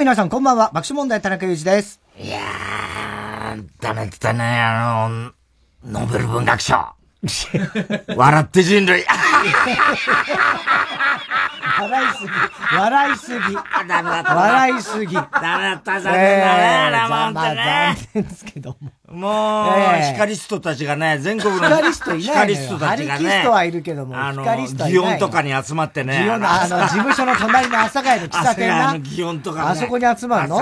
皆さんこんばんは。爆笑問題田中裕二です。いやー、ダメったね、あの、ノーベル文学賞。笑って人類。笑いすぎ。笑いすぎ。笑いすぎ。ダメだった、残念だね、えー、まあ、まあ、残念ですけども。もう、えー、光ストたちがね、全国の光ストいない光ストたちがね。光ストはいるけども、あの、祇園とかに集まってね。祇園の、あの、事務所の隣の朝帰の喫茶店な。祇園とかね。あそこに集まるの？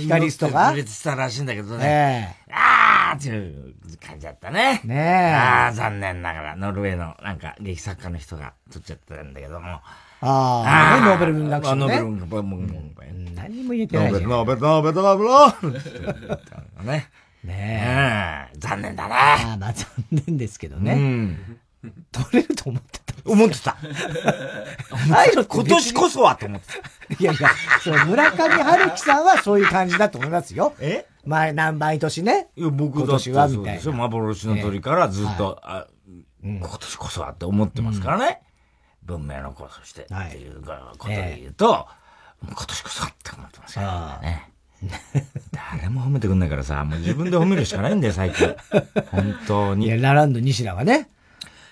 光ストが？別したらしいんだけどね。えー、あーっていう感じだったね。ねえ。ああ、残念ながら、ノルウェーのなんか劇作家の人が撮っちゃったんだけども。ああ、ノーベル文学賞、ね。ノーベル文学賞。何も言えてないじゃん。ノーベル、ノーベル、ノーベル、ノーベル。ね。ねえ。残念だね。ああ、まあ残念ですけどね。うん。取れると思ってた。思ってた。今年こそはと思ってた。いやいや、そう、村上春樹さんはそういう感じだと思いますよ。え？前、何毎年ね？いや、僕今年はみたいな。幻の鳥からずっと、あ、今年こそはって思ってますからね。文明の子としてっていうことで言うと、今年こそって思ってますからね。誰も褒めてくんないからさ、もう自分で褒めるしかないんだよ、最近。本当に。いや、ラランド西田はね。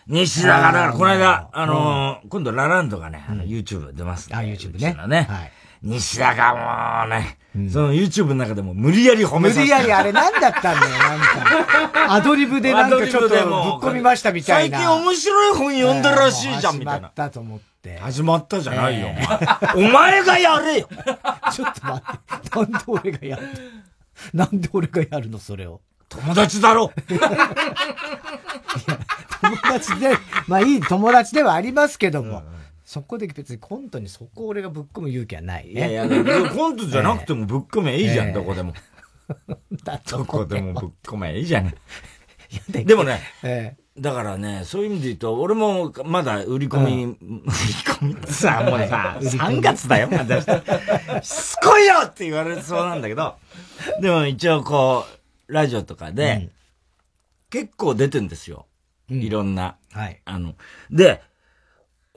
西田が、だからこの間、あの今度ラランドがね、あの、YouTube 出ますあ、YouTube ね。ね。はい。西田がもうね、その YouTube の中でも無理やり褒めさせ無理やりあれ何だったんだよ、なんか。アドリブでなんかちょっとぶっ込みましたみたいな。最近面白い本読んだらしいじゃん、みたいな。始まったと思って。始まったじゃないよ。お前がやれよ ちょっと待って。なんで俺がやる？なんで俺がやるの、それを？友達だろ友達で、まあいい友達ではありますけども。そこで別にコントにそこ俺がぶっ込む勇気はないね。いやいや、コントじゃなくてもぶっ込めいいじゃん、えー、どこでも。どこでもぶっ込めいいじゃん。でもね、えー、だからね、そういう意味で言うと、俺もまだ売り込み、うん、売り込みってさ、もうさ、3月だよ、まだ。しつこいよって言われそうなんだけど、でも一応こう、ラジオとかで、うん、結構出てんですよ。うん、いろんな。はい。あの、で、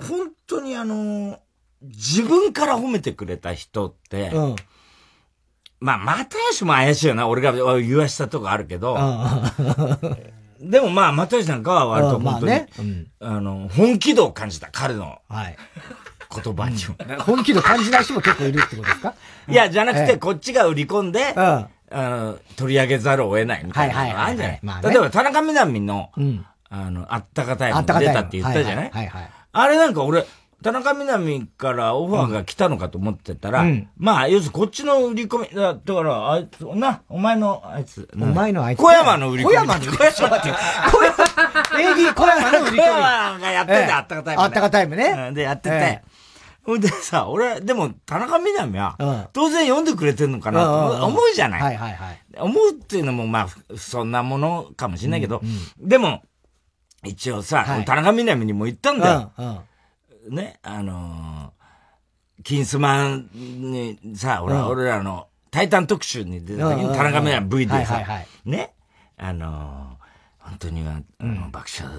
本当にあの、自分から褒めてくれた人って、うん、まあ、又吉も怪しいよな。俺が言わしたとこあるけど、でもまあ、又吉なんかは割と本当に、ねうん、あの、本気度を感じた、彼の。はい。言葉にも、本気度感じない人も結構いるってことですか？いや、じゃなくて、こっちが売り込んで、うん、あの、取り上げざるを得ないみたいなのがあるんじゃない？例えば、田中みな実の、うん、あの、あったかタイム出たって言ったじゃないはいはい。あれなんか俺、田中みな実からオファーが来たのかと思ってたら、うん、まあ、要するにこっちの売り込み、だから、あいつ、な、お前のあいつ。お前のあいつ。小山の売り込み。小山の売り込み。小山、AD 小山の売り込み。小山がやってて、あったかタイム、あったかタイムね。で、やってて。ほんでさ、俺、でも、田中みな実は、当然読んでくれてんのかなと思うじゃない。はいはいはい。思うっていうのも、まあ、そんなものかもしれないけど、でも、一応さ、田中みな実にも言ったんだよ。ね、あのー、金スマンにさ、俺、うん、俺らの、タイタン特集に出た時に、田中みな実 V でさ、ね、あのー、本当には、あの、爆笑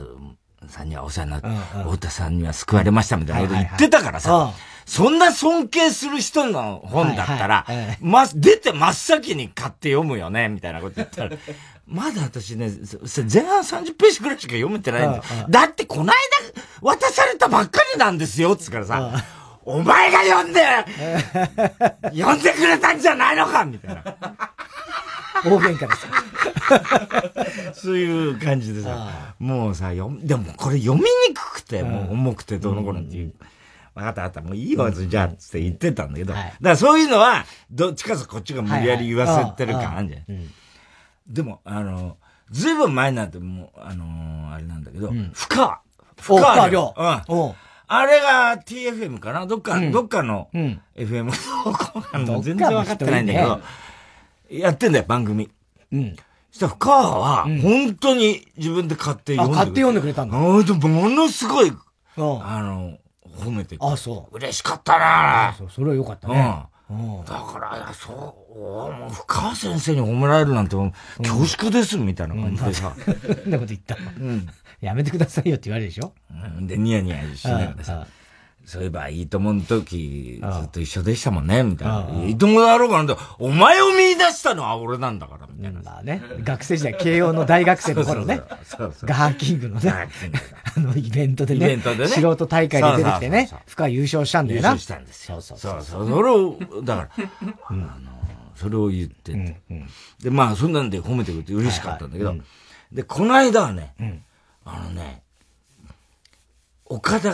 さんにはお世話になって、太田さんには救われましたみたいなこと言ってたからさ、そんな尊敬する人の本だったら、ま、出て真っ先に買って読むよね、みたいなこと言ったら、まだ私ね、前半30ページくらいしか読めてないんだ。だってこの間渡されたばっかりなんですよ、つからさ、お前が読んで、読んでくれたんじゃないのかみたいな。大喧嘩です。そういう感じでさ、もうさ、読でもこれ読みにくくて、もう重くてどの頃っていう。分かった分かった、もういいわ、じゃあ、って言ってたんだけど、だからそういうのは、どっちかとこっちが無理やり言わせてる感あるじゃん。でも、あの、ずいぶん前なんてもう、あのー、あれなんだけど、うん、深川。深川亮。うん。あれが TFM かな？どっか、うん、どっかの FM。どこかの全然分かってないんだけど、やってんだよ、番組。うん。そしたら深川は、本当に自分で買って読んでくれた。買って読んでくれたんだ。あでも、ものすごい、あの、褒めてあ、そう。嬉しかったなそう、それはよかったね。うん。だから、そう、もう深川先生に褒められるなんて、恐縮です、みたいな感じでさ。そんなこと言った。うん。やめてくださいよって言われるでしょ？うん。で、ニヤニヤしながらさ。そういえば、いいともの時、ずっと一緒でしたもんね、みたいな。いいともだろうかなんて、お前を見出したのは俺なんだから、みたいな。まあね、学生時代、慶応の大学生の頃ね。そうそうガーキングのね、あの、イベントでね、イベントでね素人大会で出てきてね、深い優勝したんだよな。優勝したんですよ。そうそうそう。それを、だから、あの、それを言ってて。で、まあ、そんなんで褒めてくれて嬉しかったんだけど、で、この間はね、あのね、岡田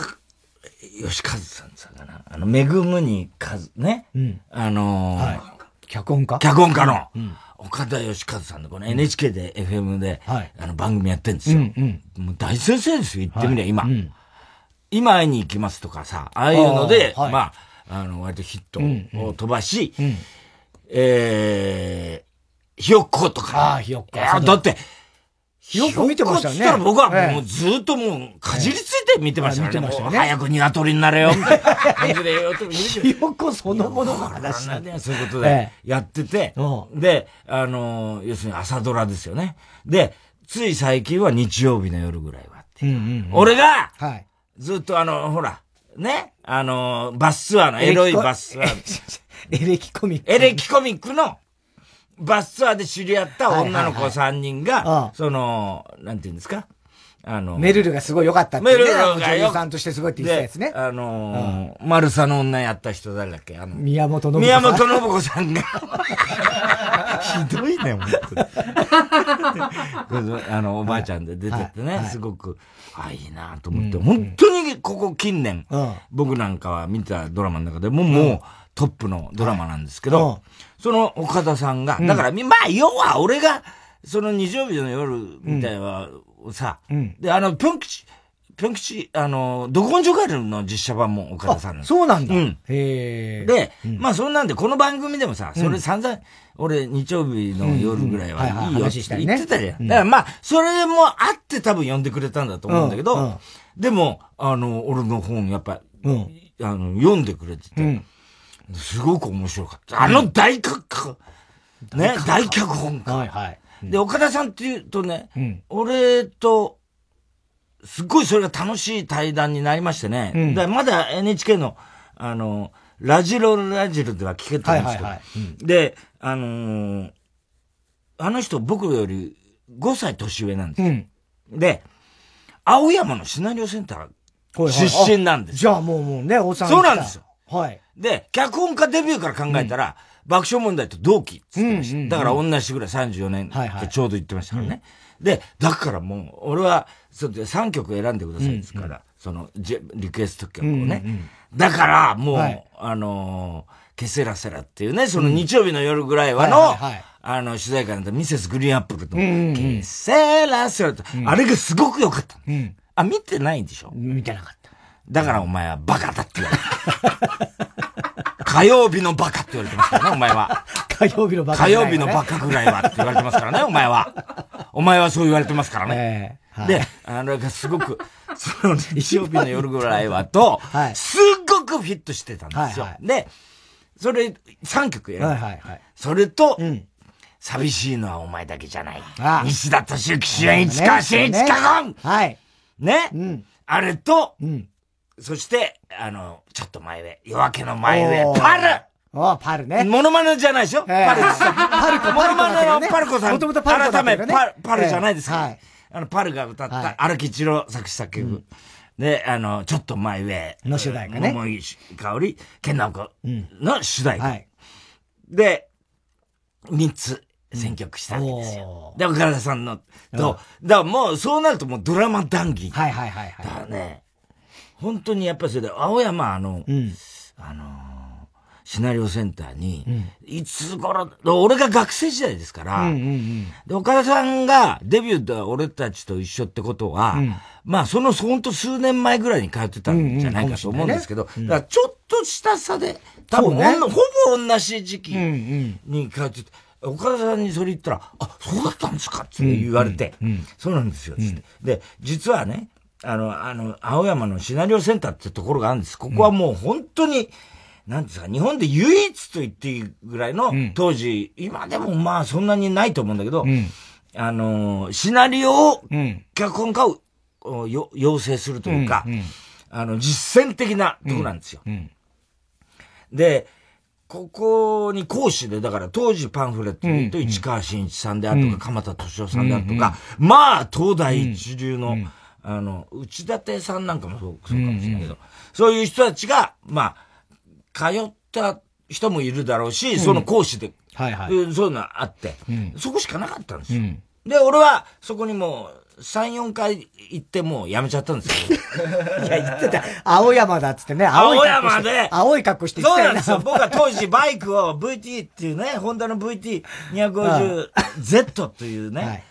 吉和さんさかな。あの、恵むにかず、ね。うん。あのー、はい。脚本家？脚本家の、うん、岡田義和さんのこの NHK で、FM で、はい、あの番組やってんですよ。うんうん、もう大先生ですよ、言ってみりゃ、今、うん。今会いに行きますとかさ、ああいうので、はい、まあ、あの、割とヒットを飛ばし、うんうん、えー、ひよっことか。ああ、ひよっこ。だって、よく見てましたね。そしたら僕はもうずっともうかじりついて見てましたね。見てましたね。早く鶏になれよ、みたいな感じでひよこそのものの話なんだそういうことでやってて、で、あの、要するに朝ドラですよね。で、つい最近は日曜日の夜ぐらいはって。俺が、ずっとあの、ほら、ね、あの、バスツアーの、エロいバスツアー。エレキコミック。エレキコミックの、バスツアーで知り合った女の子3人が、その、なんていうんですか？あの、メルルがすごい良かったってね。メルルが女優さんとしてすごいって言ったやつね。あのー、マルサの女やった人誰だっけ？あの、宮本信子さん。宮本信子さんが。ひどいね、本当に。あの、おばあちゃんで出ててね、すごく、あ、いいなと思って、本当にここ近年、僕なんかは見たドラマの中でももう、トップのドラマなんですけど、その岡田さんが、だから、まあ、要は俺が、その日曜日の夜みたいな、さ、で、あの、ぴょん吉、ぴょん吉、あの、ど根性ガエルの実写版も岡田さんそうなんだ。うん。へで、まあそんなんで、この番組でもさ、それ散々、俺日曜日の夜ぐらいはいいよって言ってたじゃん。だからまあ、それもあって多分呼んでくれたんだと思うんだけど、でも、あの、俺の本やっぱ、あの、読んでくれてて、すごく面白かった。あの大脚、ね、大脚本家。はいはい。で、岡田さんって言うとね、うん、俺と、すっごいそれが楽しい対談になりましてね。うん、だまだ NHK の、あの、ラジロラジルでは聞けてるんですけど、はいはいはいうん、で、あのー、あの人僕より5歳年上なんですよ。うん、で、青山のシナリオセンター出身なんですじゃあもうもうね、大さんそうなんですよ。はい。で、脚本家デビューから考えたら、爆笑問題と同期っつってました。だから同じぐらい34年ってちょうど言ってましたからね。で、だからもう、俺は、そう3曲選んでくださいですから、その、リクエスト曲をね。だから、もう、あのケセラセラっていうね、その日曜日の夜ぐらいはの、あの、取材会なんてミセスグリーンアップルと、ケセラセラと、あれがすごく良かった。あ、見てないんでしょ？見てなかった。だからお前はバカだって言われた。火曜日のバカって言われてますからね、お前は。火曜日のバカ、ね、火曜日のバカぐらいはって言われてますからね、お前は。お前はそう言われてますからね。えーはい、で、あの、すごく、その日曜日の夜ぐらいはと、はい、すっごくフィットしてたんですよ。はいはい、で、それ、3曲選んはいはいはい、それと、うん、寂しいのはお前だけじゃない。ああ西田敏行主演市川新一かはい。ね、うん、あれと、うん、そして、あの、ちょっと前上、夜明けの前上、パルあパルね。モノマネじゃないでしょ、パルです。パルコ、モノマネのパルコさん。もともとパルコ改め、パル、パルじゃないですか。はい。あの、パルが歌った、荒木一郎作詞作曲。で、あの、ちょっと前上。の主題歌ね。桃井香り、健直子の主題歌。はい。で、三つ選曲したわけですよ。で、岡田さんの、と、だからもう、そうなるともうドラマ談義。はいはいはい。だからね、本当にやっぱりそれで、青山、あの、うん、あの、シナリオセンターに、うん、いつ頃、俺が学生時代ですから、で、岡田さんがデビューで俺たちと一緒ってことは、うん、まあ、その、ほんと数年前ぐらいに通ってたんじゃないかと思うんですけど、だからちょっとした差で、多分、ね、ほぼ同じ時期に通ってて、岡田さんにそれ言ったら、あ、そうだったんですかって言われて、そうなんですよ、つって。で、実はね、あの、あの、青山のシナリオセンターってところがあるんです。ここはもう本当に、なんですか、日本で唯一と言っていいぐらいの、うん、当時、今でもまあそんなにないと思うんだけど、うん、あの、シナリオを、脚本家を、よ、要請するというか、あの、実践的なとこなんですよ。で、ここに講師で、だから当時パンフレットで言うと市川新一さんであるとか、鎌田敏夫さんであるとか、まあ、東大一流の、あの、内館さんなんかもそうそうかもしれないけど、そういう人たちが、まあ、通った人もいるだろうし、その講師で、はいはい、そういうのあって、そこしかなかったんですよ。で、俺は、そこにもう、3、4回行ってもうやめちゃったんですよ。いや、言ってた。青山だっつってね。青山で。青い格好してそうなんですよ。僕は当時バイクを VT っていうね、ホンダの VT250Z というね、はい、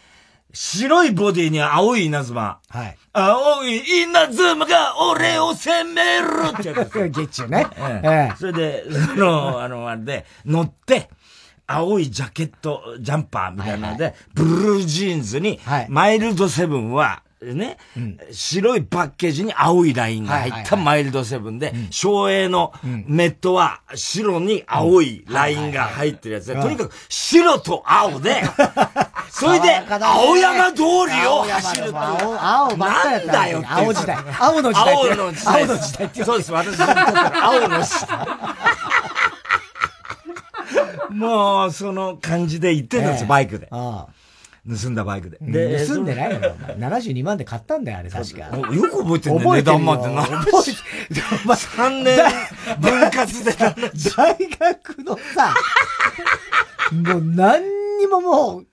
白いボディに青い稲妻。はい。青い稲妻が俺を攻めるってやつ。ゲッチュね。ええ。それで、その、あの、あれで、乗って、青いジャケット、ジャンパーみたいなので、はいはい、ブルージーンズに、はい、マイルドセブンは、ね、うん、白いパッケージに青いラインが入ったマイルドセブンで、省エのメットは白に青いラインが入ってるやつで、とにかく白と青で、それで、青山通りを走るっていう。青、なんだよって。青時代。青の時代。青の時代。青の時代。そうです、私にとっては青の時代。もう、その感じで行ってたんですよ、バイクで。盗んだバイクで。で、盗んでないの？よ。72万で買ったんだよ、あれ確か。よく覚えてるね、値段までな。覚えてる。3年分割で。大学のさ、もう何にももう、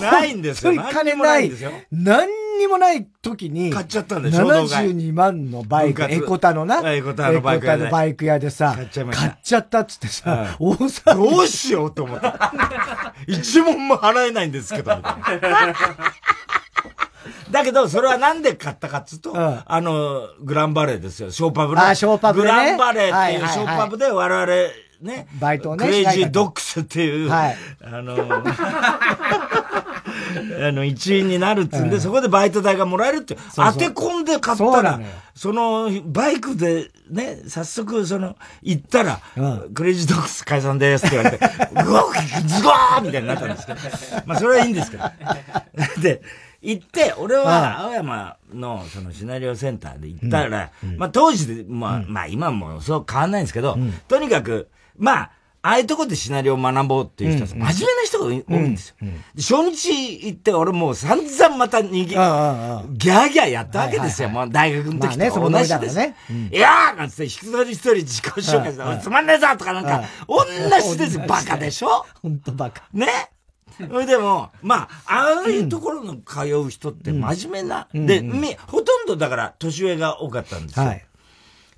ないんですよ。金ない。何にもない時に、買っちゃったんでしょ ?72 万のバイク、エコタのな。エコタのバイク屋で。バイク屋でさ、買っちゃいました。買っちゃったっつってさ、大騒ぎ。どうしようと思った。一問も払えないんですけど、みたいな。だけど、それはなんで買ったかっつうと、うん、あの、グランバレーですよ。ショーパブの。あ、ショーパブ、ね、グランバレーっていうショーパブで我々、ね。バイトね。クレイジードックスっていう、はい、あの、あの、一員になるっつうんで、そこでバイト代がもらえるって、当て込んで買ったら、その、バイクでね、早速、その、行ったら、クレイジードックス解散ですって言われて、ぐわズゴーみたいになったんですけど、まあ、それはいいんですけど。で、行って、俺は青山のそのシナリオセンターで行ったら、まあ当時で、まあ、まあ今もそう変わんないんですけど、とにかく、まあ、ああいうとこでシナリオを学ぼうっていう人、真面目な人が多いんですよ。初日行って俺もう散々また逃げ、ギャーギャーやったわけですよ。もう大学の時と同じです。ね、いやーなんつって一人一人自己紹介して、つまんねえぞとかなんか、同じですよ。バカでしょ？ほんとバカ。ね？それでも、まあ、ああいうところの通う人って真面目な、で、ほとんどだから年上が多かったんですよ。っ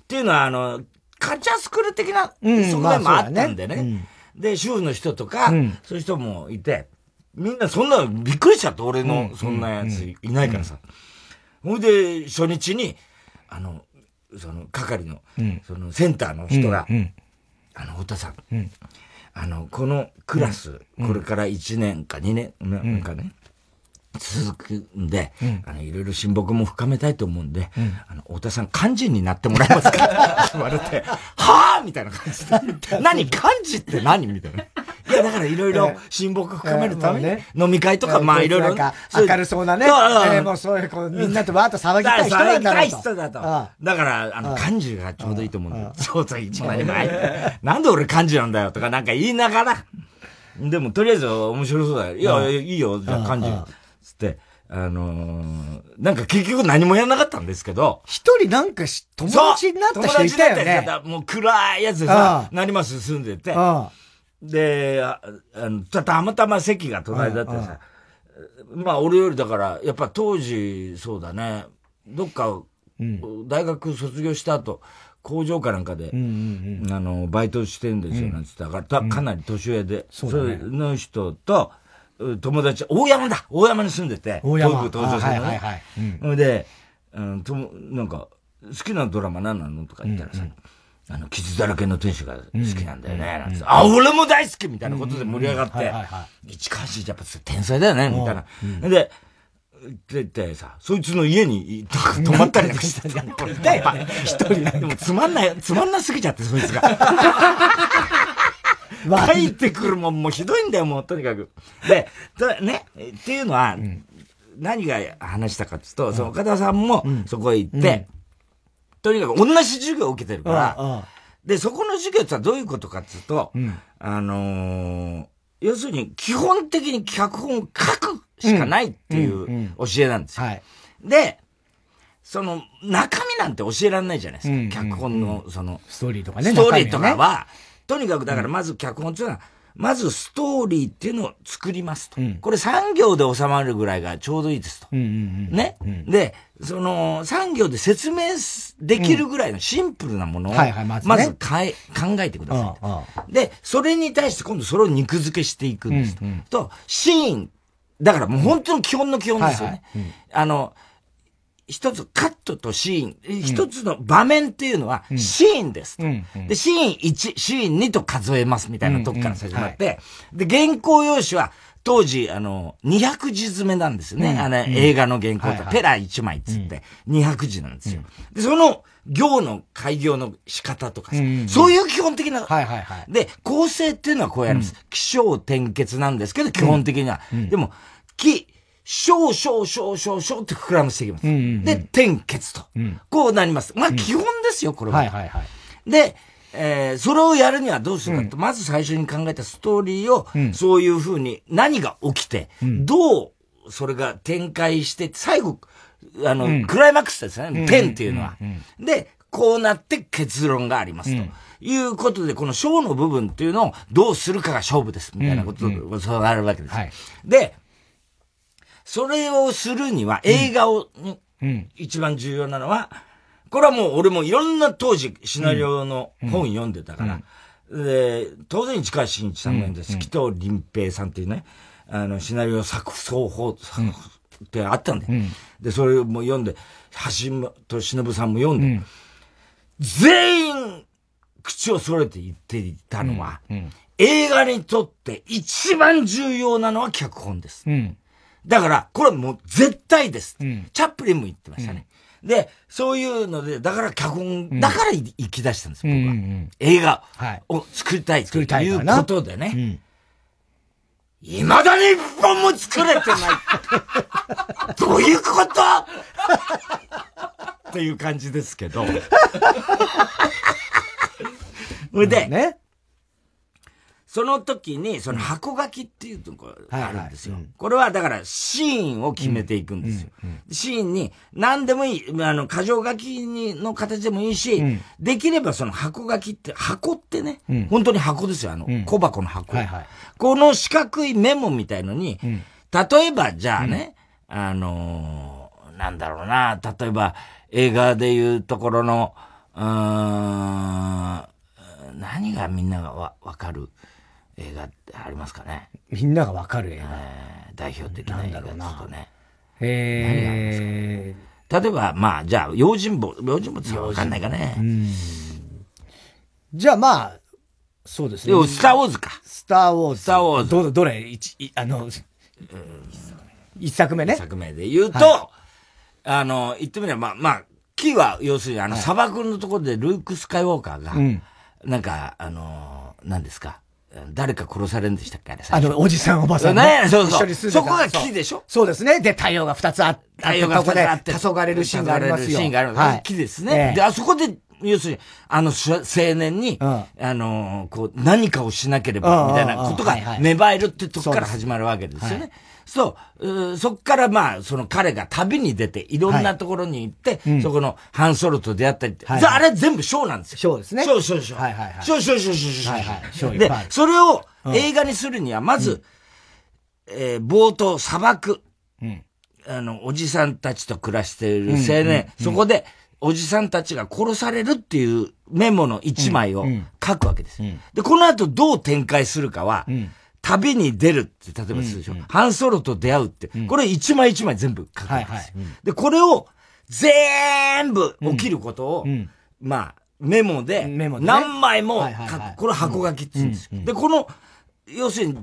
ていうのは、あの、カチャスクール的な側面もあったんでね。で、主婦の人とか、そういう人もいて、みんなそんなびっくりしちゃって、俺のそんなやついないからさ。ほいで、初日に、あの、その、係の、その、センターの人が、あの、太田さん、あの、このクラス、これから1年か2年、なんかね、続くんで、うん、あの、いろいろ親睦も深めたいと思うんで、うん、あの、太田さん幹事になってもらえますか？言われて、はぁ！みたいな感じで。何？幹事って何？みたいな。いや、だからいろいろ親睦深めるために、飲み会とか、まあいろいろ。明るそうなね。えもうそういう、こう、みんなとわーっと騒ぎたい人なんだろうと。人だと。だから、あの、幹事がちょうどいいと思うんだそうそう、一番前。なんで俺幹事なんだよとかなんか言いながら、でも、とりあえず面白そうだよ。いや、いいよ、じゃあ幹事。あのー、なんか結局何もやらなかったんですけど。一人なんか友達になった人いたよね。もう暗いやつでさ、なります住んでて。で、あのたまたま席が隣だってさ、まあ俺よりだから、やっぱ当時、そうだね、どっか、大学卒業した後、工場かなんかで、あの、バイトしてんですよ、なんつったから、かなり年上で、その人と、友達、大山だ。大山に住んでて、大山。東武東上線のね。はいはいはい。で、うん、となんか、好きなドラマ何なのとか言ったらさ、あの、傷だらけの天使が好きなんだよね、なんて、あ、俺も大好きみたいなことで盛り上がって、市川市やっぱ天才だよね、みたいな。で、って言ってさ、そいつの家に泊まったりなんかしてたんだよ。一人でもつまんない、つまんなすぎちゃって、そいつが。帰ってくるもんもひどいんだよ、もう、とにかく。で、ね、っていうのは、何が話したかっていうと、その岡田さんもそこへ行って、とにかく同じ授業を受けてるから、で、そこの授業ってどういうことかっていうと、うん、あのー、要するに基本的に脚本を書くしかないっていう教えなんですよ。はい、で、その中身なんて教えられないじゃないですか。うんうん、脚本のその、ストーリーとかね。ストーリーとかは、ね、とにかくだからまず脚本っていうのは、まずストーリーっていうのを作りますと。うん、これ3行で収まるぐらいがちょうどいいですと。うんうんうん、ね、うん、で、その3行で説明できるぐらいのシンプルなものを、まずかえ考えてくださいで、それに対して今度それを肉付けしていくんですと。うんうん、と、シーン、だからもう本当の基本の基本ですよね。はいはい、あの、一つカットとシーン、一つの場面っていうのはシーンです、うんで、シーン1、シーン2と数えますみたいなとこから始まって、で、原稿用紙は当時、あの、200字詰めなんですよね。あの、映画の原稿と、ペラ1枚っつって、200字なんですよ。で、その、行の開業の仕方とかさ、そういう基本的な、はいはいはい、で、構成っていうのはこうやるんです。気象転結なんですけど、基本的には。でも、気、少々少々少って膨らましていきます。うんうんうん、で、点結と、うん。こうなります。まあ、基本ですよ、これは。はいはいはい。で、えー、それをやるにはどうするかと、うん、まず最初に考えたストーリーを、うん、そういうふうに何が起きて、うん、どうそれが展開して、最後、あの、クライマックスですね、点っていうのは。で、こうなって結論がありますと。いうことで、この章の部分っていうのをどうするかが勝負です、みたいなことが、そうなるわけです。はい、で、それをするには映画を、うん、一番重要なのは、これはもう俺もいろんな当時シナリオの本読んでたから、うん、で、当然市川新一さんもです。紀藤林平さんっていうね、あの、シナリオ作奏法ってあったんで、で、それも読んで、橋本忍さんも読んで、全員口を揃えて言っていたのは、映画にとって一番重要なのは脚本です。うんだから、これもう絶対です。うん、チャップリンも言ってましたね。うん、で、そういうので、だから脚本、だから行き出したんです、僕は。映画を作りたいということでね。いまだに一本も作れてない。どういうこと？っていう感じですけど。そ れで、ね、その時に、その箱書きっていうのがあるんですよ。これはだからシーンを決めていくんですよ。シーンに何でもいい、あの、箇条書きにの形でもいいし、できればその箱書きって、箱ってね、本当に箱ですよ。あの、小箱の箱。この四角いメモみたいのに、例えばじゃあね、あのなんだろうな、例えば映画でいうところの、うん、何がみんながわ、わかる映画ってありますかねみんながわかる映画、えー、代表的な映画だとね。えー、例えば、まあ、じゃあ、用心棒、用心棒ってわかんないかね。じゃあ、まあ、そうですね。スターウォーズか。スターウォーズ。スターウォーズ。ど、どれ？一、あの、一作目ね。一作目で言うと、はい、あの、言ってみれば、まあ、まあ、キーは、要するに、あの、砂漠のところでルーク・スカイウォーカーが、うん、なんか、あの、何ですか？誰か殺されるんでしたっけ？あれあの、おじさんおばさん、ね。ねそうそう。そこが木でしょ？そうですね。で、太陽が二つあって、太陽が二つあって、黄昏れるシーンがありますよ。シーンがある。はい。木ですね。で、あそこで、要するに、あの青年に、あの、こう、何かをしなければ、みたいなことが芽生えるってとこから始まるわけですよね。そう、そっからまあ、その彼が旅に出て、いろんなところに行って、はいそこのハンソロと出会ったりって、はあれ全部ショーなんですよ。ショーですね。ショー、ショー、ショー。はいはいはい。ショー、ショー、ショー、ショー、ショー。で、それを映画にするには、まず、うん、えー、冒頭、砂漠。うん。あの、おじさんたちと暮らしている青年、そこで、おじさんたちが殺されるっていうメモの一枚を書くわけです。うんうん、で、この後どう展開するかは、うん旅に出るって、例えばするでしょ。うんうん、ハンソロと出会うって、これ一枚一枚全部書くんです。よ。はいはい。うん、で、これを全部起きることを、うん、まあ、メモで、何枚も書く。これ箱書きって言うんですよ。で、この、要するに、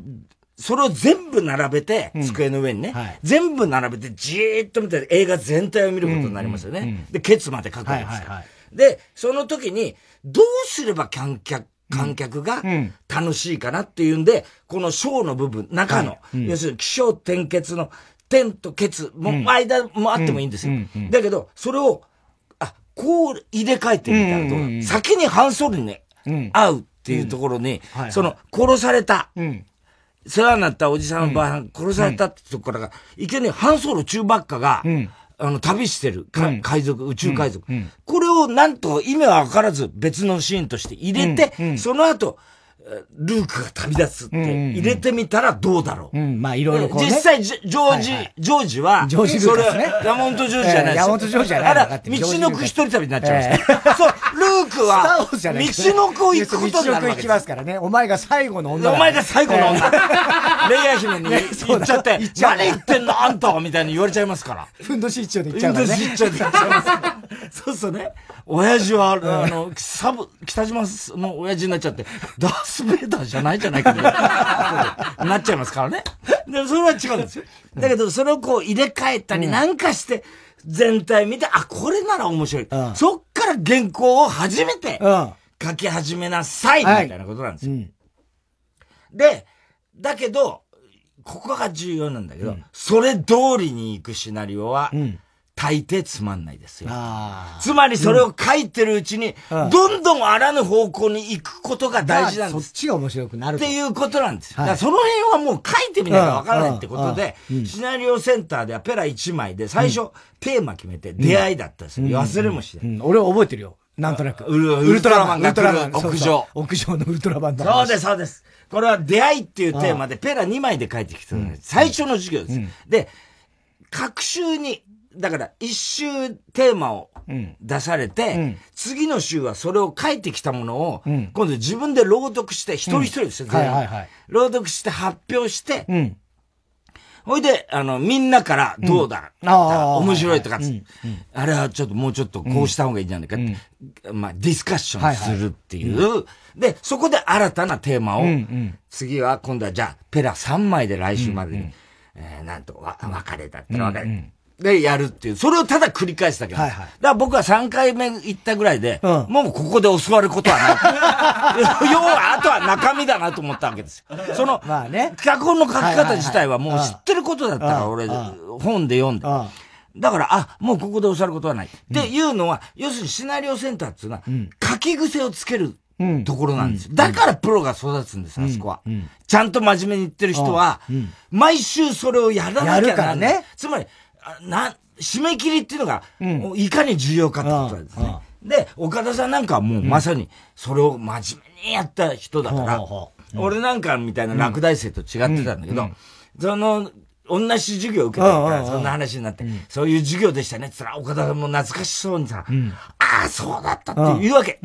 それを全部並べて、机の上にね、はい、全部並べてじーっと見て映画全体を見ることになりますよね。で、ケツまで書くわけですよ。で、その時に、どうすれば観客、観客が楽しいかなっていうんで、このショーの部分、中の、要するに気象転結の点と結も間もあってもいいんですよ。だけど、それを、あ、こう入れ替えてみたらど先にハンソルに、ね、会うっていうところに、その、殺された、世話になったおじさんの場合、殺されたってところから、いきなりハンソル中ばっかが、あの、旅してる、海賊、宇宙海賊。これをなんと意味はわからず別のシーンとして入れて、その後、ルークが旅立つって入れてみたらどうだろう。うん、まあいろいろこう、ね、実際ジョージ、ジョージは、ジョージルーカスね。山本ジョージじゃないです。山本ジョージじゃない。あら、道のく一人旅になっちゃいました。そう、ルークは、道のくを行くことになるわけです。道のく行きますからね。お前が最後の女お前が最後の女。レイヤ姫に言っちゃって、何言ってんの？あんたはみたいに言われちゃいますから。ふんどし一丁で言っちゃうからね。ふんどし一丁で言っちゃいます。そうそうね。親父は、あの、サブ、北島の親父になっちゃって、ス・ベイダーじゃないじゃないかみたいな、なっちゃいますからね。で、それは違うんですよ。だけど、それをこう入れ替えたりなんかして、全体見て、あ、これなら面白い。うん、そっから原稿を初めて書き始めなさい、みたいなことなんですよ。はいうん、で、だけど、ここが重要なんだけど、うん、それ通りに行くシナリオは、大抵つまんないですよ。つまりそれを書いてるうちに、どんどんあらぬ方向に行くことが大事なんです。そっちが面白くなる。っていうことなんですよ。はい、その辺はもう書いてみなきゃわからないってことで、シナリオセンターではペラ1枚で最初、テーマ決めて出会いだったんですよ。忘れもしない。俺は覚えてるよ。なんとなく。ウルトラマンが来る屋上。屋上のウルトラマンだ。そうです、そうです。これは出会いっていうテーマでペラ2枚で書いてきた最初の授業です。で、各週にだから一週テーマを出されて、うん、次の週はそれを書いてきたものを、うん、今度自分で朗読して、一人一人ですよ、はいはいはい、朗読して発表して、ほいで、あの、みんなからどうだ、うん、面白いとか、はいはい、あれはちょっともうちょっとこうした方がいいんじゃないか、うん、まあ、ディスカッションするっていう、はいはい、で、そこで新たなテーマを、うんうん、次は今度はじゃあ、ペラ3枚で来週までに、うんうん、えー、なんとわ、別れだったら別れ、うんうんでやるっていう、それをただ繰り返すだけはいはい。だから僕は3回目行ったぐらいで、うん、もうここで教わることはない。要は、あとは中身だなと思ったわけですよ。その、まあね。脚本の書き方自体はもう知ってることだったから、俺、本で読んで。だから、あ、もうここで教わることはない。っていうのは、要するにシナリオセンターっていうのは、書き癖をつけるところなんですよ。だからプロが育つんです、あそこは。ちゃんと真面目に言ってる人は、毎週それをやらなきゃならない。つまり、な、締め切りっていうのが、うん、いかに重要かってことなんですね。で、岡田さんなんかはもうまさにそれを真面目にやった人だから、うん、俺なんかみたいな落第生と違ってたんだけど、その、同じ授業受けたから、そんな話になって、そういう授業でしたねって言ったら、岡田さんも懐かしそうにさ、ああ、そうだったって言うわけ。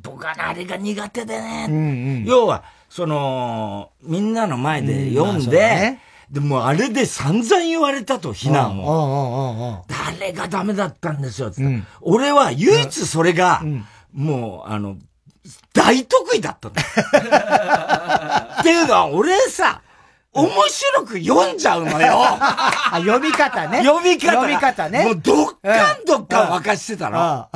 僕はあれが苦手でね。要は、その、みんなの前で読んで、でもあれで散々言われたと、非難を。誰がダメだったんですよ、うん、俺は唯一それが、もう、あの、大得意だったんだ。っていうのは、俺さ、面白く読んじゃうのよ。あ、読み方ね。読み方。読み方ね。もうどっかんどっか沸かしてたの。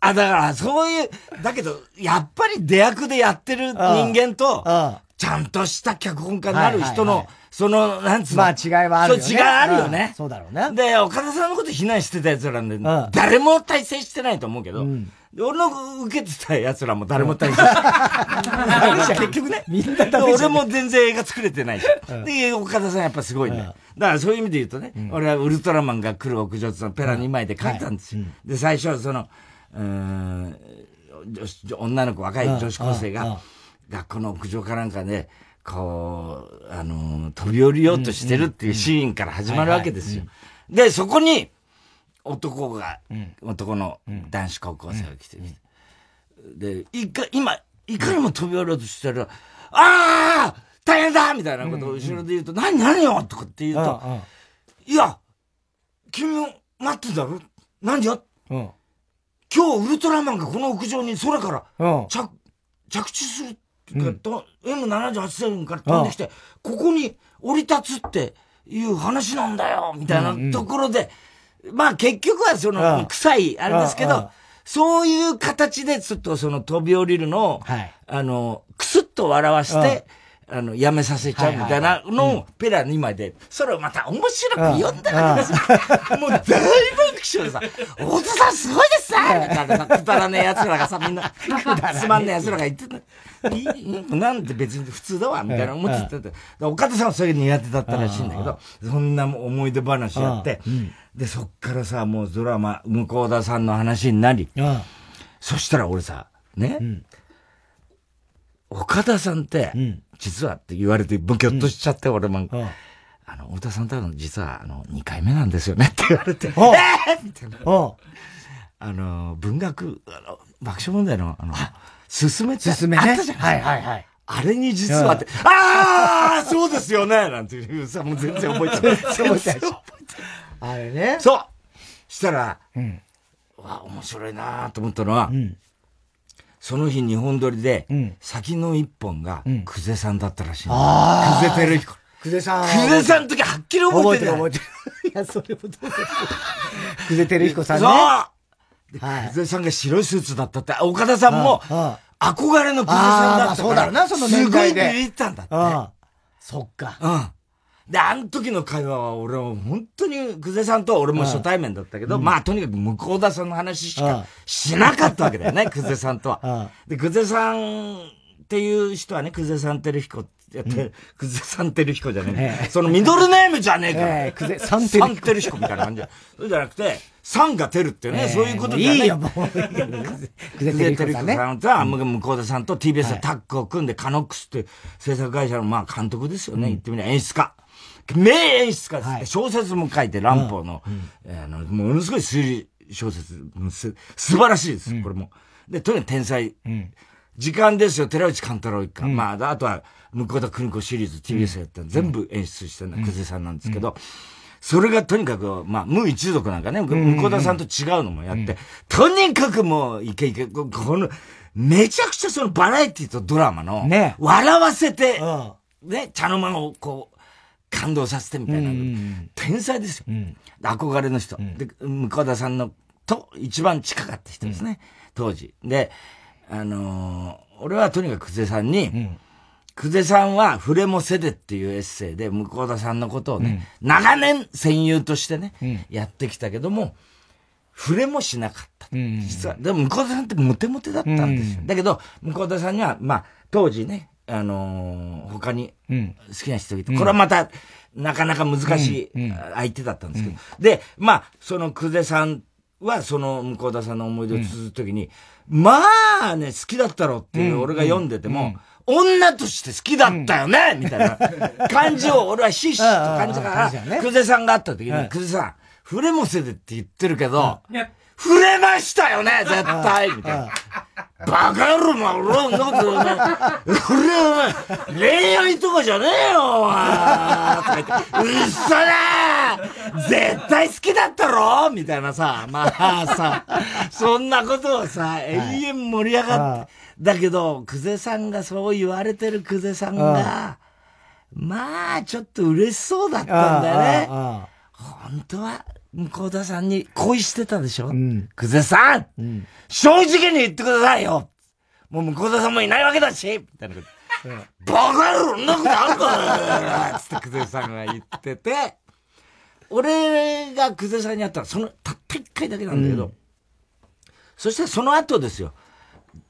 あ、だからそういう、だけど、やっぱり出役でやってる人間と、ちゃんとした脚本家になる人の、その、なんつうの？まあ違いはあるよね。そう、違いあるよね。そうだろうね。で、岡田さんのこと非難してた奴らなんで、誰も対戦してないと思うけど、俺の受けてた奴らも誰も対戦してない。結局ね。みんな俺も全然映画作れてないで、岡田さんやっぱすごいんだよ。だからそういう意味で言うとね、俺はウルトラマンが来る屋上ってのペラ2枚で書いたんですよ。で、最初はその、うん、女の子、若い女子高生が、学校の屋上かなんかで、こう、あの、飛び降りようとしてるっていうシーンから始まるわけですよ。で、そこに、男が、男の男子高校生が来て、で、いか、今、いかにも飛び降りようとしてる、ああ大変だみたいなことを後ろで言うと、何何よとかって言うと、いや、君も待ってんだろ何よ、今日ウルトラマンがこの屋上に空から着、着地するが、M78 線から飛んできて、ここに降り立つっていう話なんだよ、みたいなところで、まあ結局はその、臭い、あれですけど、そういう形でちょっとその飛び降りるのを、あの、くすっと笑わして、あの、やめさせちゃうみたいなのをペラ2枚で、それをまた面白く読んだわけですよ。もう大爆笑でさ、太田さんすごいですねみたいな、くだらねえ奴らがさ、みんな、つまんねえ奴らが言ってた。なんて別に普通だわ、みたいな思ってて、岡田さんはそれが苦手だったらしいんだけど、そんな思い出話やって、で、そっからさ、もうドラマ、向田さんの話になり、そしたら俺さ、ね、岡田さんって、実はって言われて、ぶきょっとしちゃって、俺も。あの、太田さん多分実は、あの、2回目なんですよねって言われて、えー、みたいな。あの、文学、あの、爆笑問題の、あの、すすめってすめね。あったじゃん。はいはいはい。あれに実はって、ああそうですよねなんていうさ、もう全然覚えてない。全然覚えてない。あれね。そうしたら、うん、わ、面白いなと思ったのは、うん、その日日本撮りで、うん、先の一本が、久世さんだったらしい。ああ。久世照彦。久世さん。久世さんの時はっきり覚えてる。覚えてる、覚えてる。いや、それもどうだ久世照彦さんね。そうはい、久世さんが白いスーツだったって、岡田さんも、憧れの久世さんだったから。そうだろうな、その年代で。すごいビビったんだって。そっか。うん。で、あの時の会話は俺は本当に久世さんと俺も初対面だったけど、うん、まあとにかく向田さんの話しかしなかったわけだよね、久世さんとは。で、久世さんっていう人はね、久世さん照彦ってやって、うん、久世さん照彦じゃねえ、えそのミドルネームじゃねえかえ久世さん照彦。みたいな感じ。そうじゃなくて、さんが照るっていうね、えそういうことじゃねい。いよ、もう。久世照彦さん、ね。さんとは、向田さんと TBS でタッグを組んで、カノックスって制作会社の、まあ監督ですよね、言ってみれば演出家。名演出家です、はい、小説も書いて、乱歩の、うん、あの、ものすごい推理小説、す素晴らしいです、うん、これも。で、とにかく天才。うん、時間ですよ、寺内勘太郎一家。うん、まあ、あとは、向田邦子シリーズ TBS やった全部演出してるのは久世さんなんですけど、それがとにかく、まあ、無一族なんかね、向田さんと違うのもやって、とにかくもう、いけいけ、この、めちゃくちゃそのバラエティとドラマの、ね、笑わせて、ね、茶の間をこう、感動させてみたいな。天才ですよ。憧れの人。で、向田さんのと一番近かった人ですね。当時。で、あのー、俺はとにかく久世さんに、久世さんは触れもせでっていうエッセイで向田さんのことをね、長年戦友としてね、やってきたけども、触れもしなかった。実は。でも向田さんってモテモテだったんですよ。だけど、向田さんには、まあ、当時ね、あのー、他に好きな人がいて、うん、これはまた、なかなか難しい相手だったんですけど。うん、で、まあ、その久世さんは、その向田さんの思い出を綴るときに、まあね、好きだったろっていう俺が読んでても、女として好きだったよね、みたいな 感じを俺はひしと感じたから、久世さんが会った時に、久世さん、触れもせでって言ってるけど、触れましたよね、絶対みたいな。バカ野郎、ま俺は、なんか、俺は、お前、恋愛とかじゃねえよ、お前。とか言って、うっそだ。絶対好きだったろみたいなさ、まあさ、そんなことをさ、永遠盛り上がって、だけど、久世さんがそう言われてる久世さんが、まあ、ちょっと嬉しそうだったんだよね。本当は、向田さんに恋してたでしょ？うん。久世さん、うん、正直に言ってくださいよ！もう向田さんもいないわけだし！みたいなこと。うん、バカ野郎んなことあるかつって久世さんが言ってて、俺が久世さんに会ったらそのたった一回だけなんだけど、うん、そしたらその後ですよ。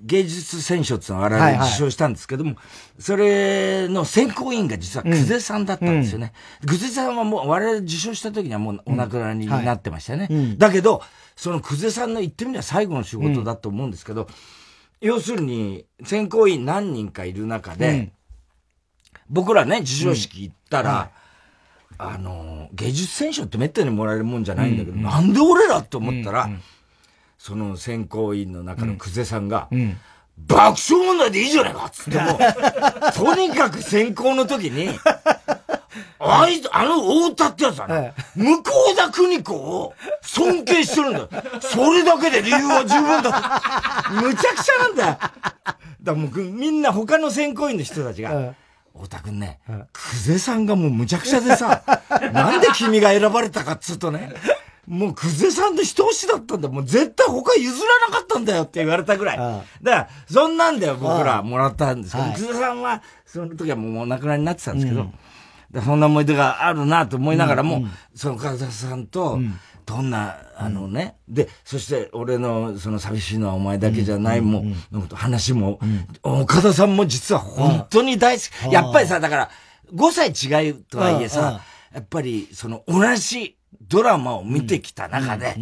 芸術選書っていうのを我々受賞したんですけども、はいはい、それの選考委員が実は久世さんだったんですよね。久、世、さんはもう我々受賞した時にはもうお亡くなりになってましたよね。うん。はい、だけど、その久世さんの言ってみれば最後の仕事だと思うんですけど、うん、要するに選考委員何人かいる中で、うん、僕らね、授賞式行ったら、はいあの、芸術選書ってめったにもらえるもんじゃないんだけど、うん。うん、なんで俺らって思ったら、うん。うんその選考委員の中の久世さんが、うんうん爆笑問題でいいじゃないかっつっても、とにかく選考の時に、あいつ、あの太田ってやつはね、向田邦子を尊敬してるんだよ。それだけで理由は十分だ。むちゃくちゃなんだよ。だからもうみんな他の選考委員の人たちが、太田くんね、久世さんがもうむちゃくちゃでさ、なんで君が選ばれたかっつうとね、もう、久世さんの一押しだったんだ。もう絶対他譲らなかったんだよって言われたぐらい。だから、そんなんだよ、僕らもらったんですけど、久世さんは、その時はもうお亡くなりになってたんですけど、うん、そんな思い出があるなと思いながらも、うん、その久世さんと、どんな、あのね、で、そして俺のその寂しいのはお前だけじゃないも、の話も、岡田さんも実は本当に大好き。やっぱりさ、だから、5歳違うとはいえさ、やっぱりその同じドラマを見てきた中で、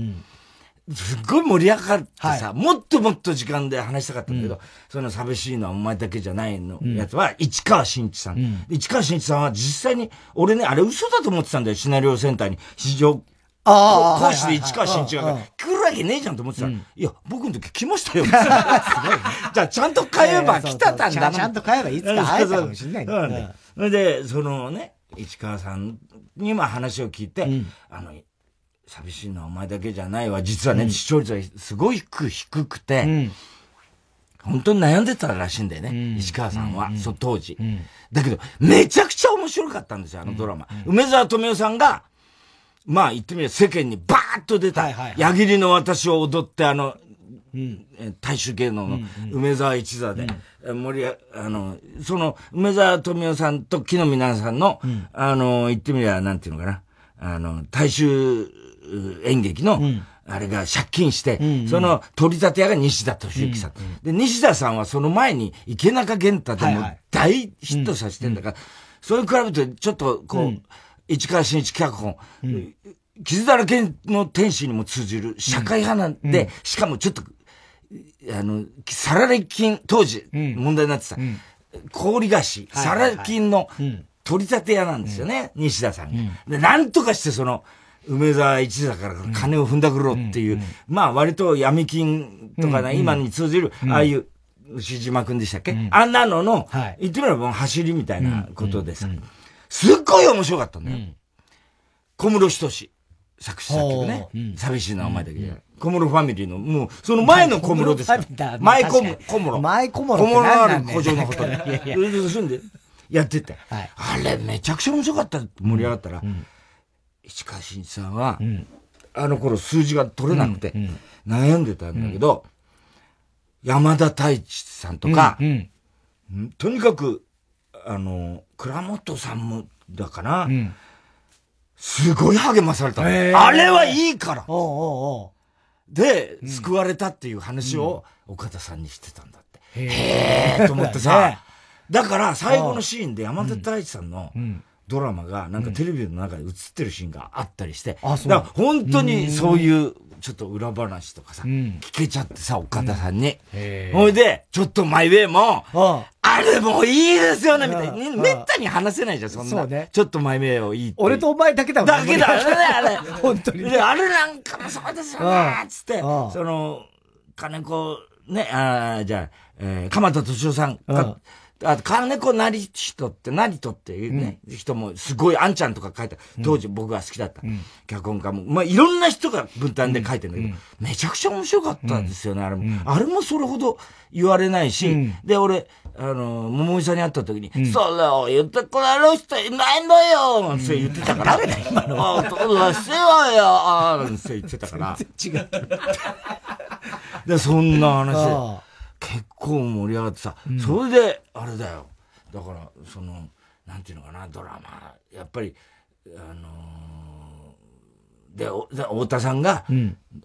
すっごい盛り上がってさ、はい、もっともっと時間で話したかったんだけど、うん、その寂しいのはお前だけじゃないのやつは、市川新一さん,、うん、市川新一さんは実際に、俺ね、あれ嘘だと思ってたんだよ、シナリオセンターに。市場講師で市川新一が来るわけねえじゃんと思ってたら、いや、僕の時来ましたよ。じゃあ、ちゃんと買えば 来たたんだな。ちゃんと買えばいつか会えたかもしれない。それで、そのね、市川さんにまあ話を聞いて、あの、寂しいのはお前だけじゃないわ。実はね、視聴率はすごく低くて、本当に悩んでたらしいんだよね、石川さんは、その当時、だけど、めちゃくちゃ面白かったんですよ、あのドラマ。梅沢富美男さんが、まあ言ってみれば世間にバーッと出た、矢切の私を踊ってあの、うん、大衆芸能の梅沢一座で、うん、森あの、その梅沢富美男さんと木の皆さんの、うん、あの、言ってみればなんていうのかな、あの、大衆演劇の、あれが借金して、うんうん、その取り立て屋が西田敏行さん、うんうん、で、西田さんはその前に池中玄太でも大ヒットさせてんだから、それに比べてちょっとこう、うん、市川新一脚本、うん、傷だらけの天使にも通じる社会派なんで、しかもちょっと、あの、サラリ金、当時問題になってた、氷菓子、サラリ金の取り立て屋なんですよね、西田さんが。で、なんとかしてその、梅沢一座から金を踏んだくろっていう、まあ割と闇金とかね、今に通じる、ああいう、牛島くんでしたっけ、あんなのの、言ってみれば走りみたいなことです。すっごい面白かったんだよ。小室仁志。作詞作曲ね。寂しいのはお前だけ。小室ファミリーの、もう、その前の小室ですか？前小室。小室。前小室。小室ある古城のことで。いやいや。住んで、やってて。あれ、めちゃくちゃ面白かった。盛り上がったら。市川新一さんは、あの頃数字が取れなくて、悩んでたんだけど、山田太一さんとか、とにかく、あの、倉本さんも、だかな、すごい励まされた。あれはいいから。で、救われたっていう話を岡田さんにしてたんだって。へえと思ってさ、だから最後のシーンで山田太一さんの、ドラマがなんかテレビの中で映ってるシーンがあったりして、う。ん、だから本当にそういうちょっと裏話とかさ、うん、聞けちゃってさ、岡田さんに。ほ、いで、ちょっとマイウェイも、あれもいいですよね、みたいな。めったに話せないじゃん、そんな。そうね。ちょっとマイウェイをいい俺とお前だけだもんだけだ、あれ、あれ。本当に。で、あれなんかもそうですよね、つって、その、金子、ね、あじゃあ、えー、鎌田敏夫さんが、あと、金子成人って、成人っていうね、うん、人も、すごい、あんちゃんとか書いた、当時僕が好きだった、うん、脚本家も、まあ、いろんな人が分担で書いてるんだけど、うん、めちゃくちゃ面白かったんですよね、あれも。あれもそれほど言われないし、で、俺、あの、桃井さんに会った時に、それを言ってこられる人いないのよって言ってたから。誰だ今の。あ、どうしようよって言ってたから。全然違う。で、そんな話。結構盛り上がってさ、うん、それで、あれだよ。だから、その、なんていうのかな、ドラマ、やっぱり、あのー、で、太田さんが、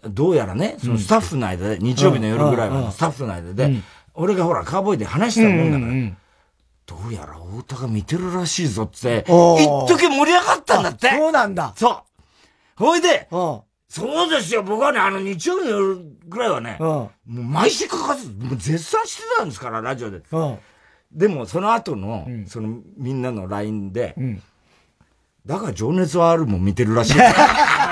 どうやらね、そのスタッフの間で、日曜日の夜ぐらいはスタッフの間で、俺がほら、カーボーイで話したもんだから、どうやら太田が見てるらしいぞって、一時盛り上がったんだって。そうなんだ。そう。ほいで、そうですよ、僕はね、あの日曜日の夜ぐらいはね、うん、もう毎週かかって、もう絶賛してたんですから、ラジオで。うん、でも、その後の、うん、そのみんなの LINE で、だから情熱はあるもん見てるらしい。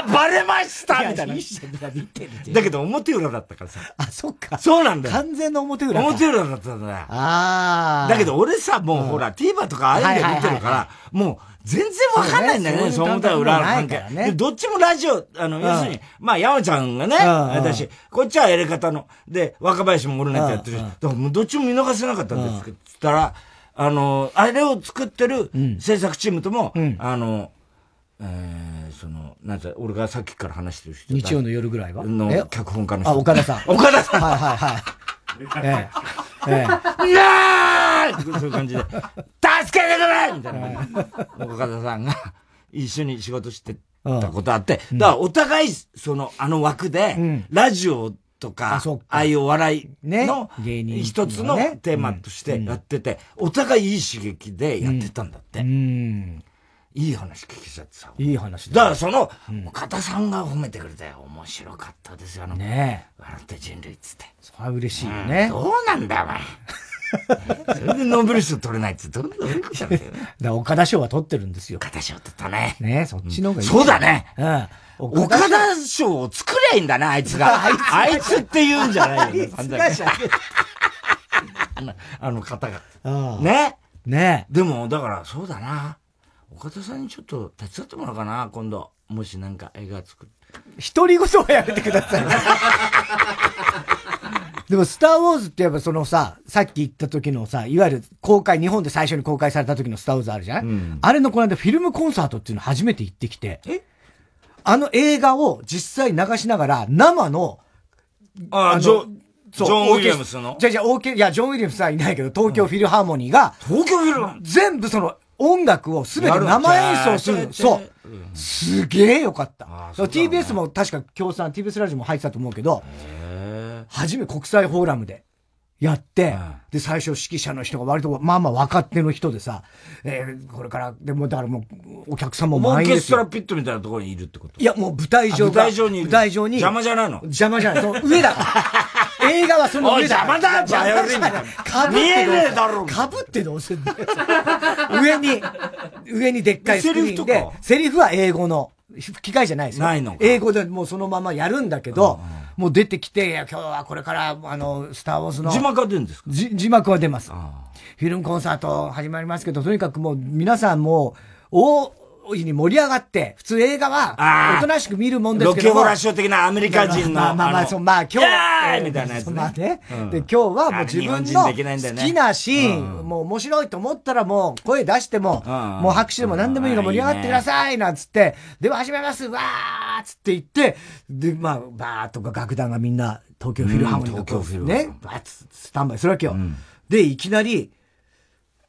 あ、バレましたみたいな。だけど表裏だったからさ。あ、そっか。そうなんだよ。完全の表裏表裏だったんだよ。ああ。だけど俺さ、もうほら、TVer とかああいうの見てるから、もう、全然わかんないんだよね、そう思ったら裏の関係。ね、どっちもラジオ、あの、要するに、まあ、山ちゃんがね、私、こっちはやり方の、で、若林も俺なんてやってる。だからもうどっちも見逃せなかったんですつったら、あの、あれを作ってる制作チームとも、あの、えー、その、なんて俺がさっきから話してる人。日曜の夜ぐらいは？の脚本家の人。あ、岡田さん。岡田さんはいはいはい。ええ。ええ。なーそういう感じで、助けてくれみたいな。岡田さんが一緒に仕事してたことあって、だからお互い、その、あの枠で、ラジオとか、ああいうお笑いの一つのテーマとしてやってて、お互いいい刺激でやってたんだって。うんいい話聞きちゃってさ。いい話だ。だからその、岡田さんが褒めてくれたよ。面白かったですよ。あのね笑って人類っつって。それは嬉しいよね。どうなんだ、お前。それでノーベル賞取れないってどんどんいだ。だから岡田賞は取ってるんですよ。岡田賞取ったね。ねそっちの方がいい。そうだね。うん。岡田賞を作りゃいいんだな、あいつが。あいつって言うんじゃないよ。あいつがし あの、あの方が。ね？ねでも、だから、そうだな。岡田さんにちょっと手伝ってもらおうかな、今度。もしなんか映画作って。人ごとはやめてください。でも、スター・ウォーズってやっぱそのさ、さっき言った時のさ、いわゆる公開、日本で最初に公開された時のスター・ウォーズあるじゃない、うん、あれのこの間フィルムコンサートっていうの初めて行ってきて、あの映画を実際流しながら、生の、ああ、ジョ、ジョン・ウィリアムスの？じゃじゃ、オーケいや、ジョン・ウィリアムスはいないけど、東京フィルハーモニーが、うん、東京フィルハーモニー？全部その、音楽をすべて生演奏する。そう。すげえよかった。TBS も確か共産、TBS ラジオも入ってたと思うけど、初め国際フォーラムで。やって、で、最初指揮者の人が割と、まあまあ若手の人でさ、えー、これから、でもだからもう、お客さんも満にでオーケストラピットみたいなところにいるってこと？いや、もう舞台上が。舞台上に。舞台上に。邪魔じゃないの？邪魔じゃない。その上だから。映画はその上。邪魔だ邪魔だかぶ見えねえだろかぶってどうすんの？上に、上にでっかいスクリーンで、セリフは英語の。機械じゃないですよ。ないの英語でもうそのままやるんだけど、うん、もう出てきて、今日はこれから、あの、スター・ウォーズの。字幕は出るんですか？字幕は出ます。フィルムコンサート始まりますけど、とにかくもう皆さんも、お、に盛り上がって、普通映画は、おとなしく見るもんですけどロケホラショ的なアメリカ人の。まあまあまあ、そうまあ今日、みたいなやつ、まあね、で、今日はもう自分の好きなシーン、もう面白いと思ったらもう声出しても、もう拍手でも何でもいいの盛り上がってください、なんつって、では始めます、わーつって言って、で、まあ、バーとか楽団がみんな、東京フィルハムとか、ね、東京フィルね、バーッスタンバイするわけよ。で、いきなり、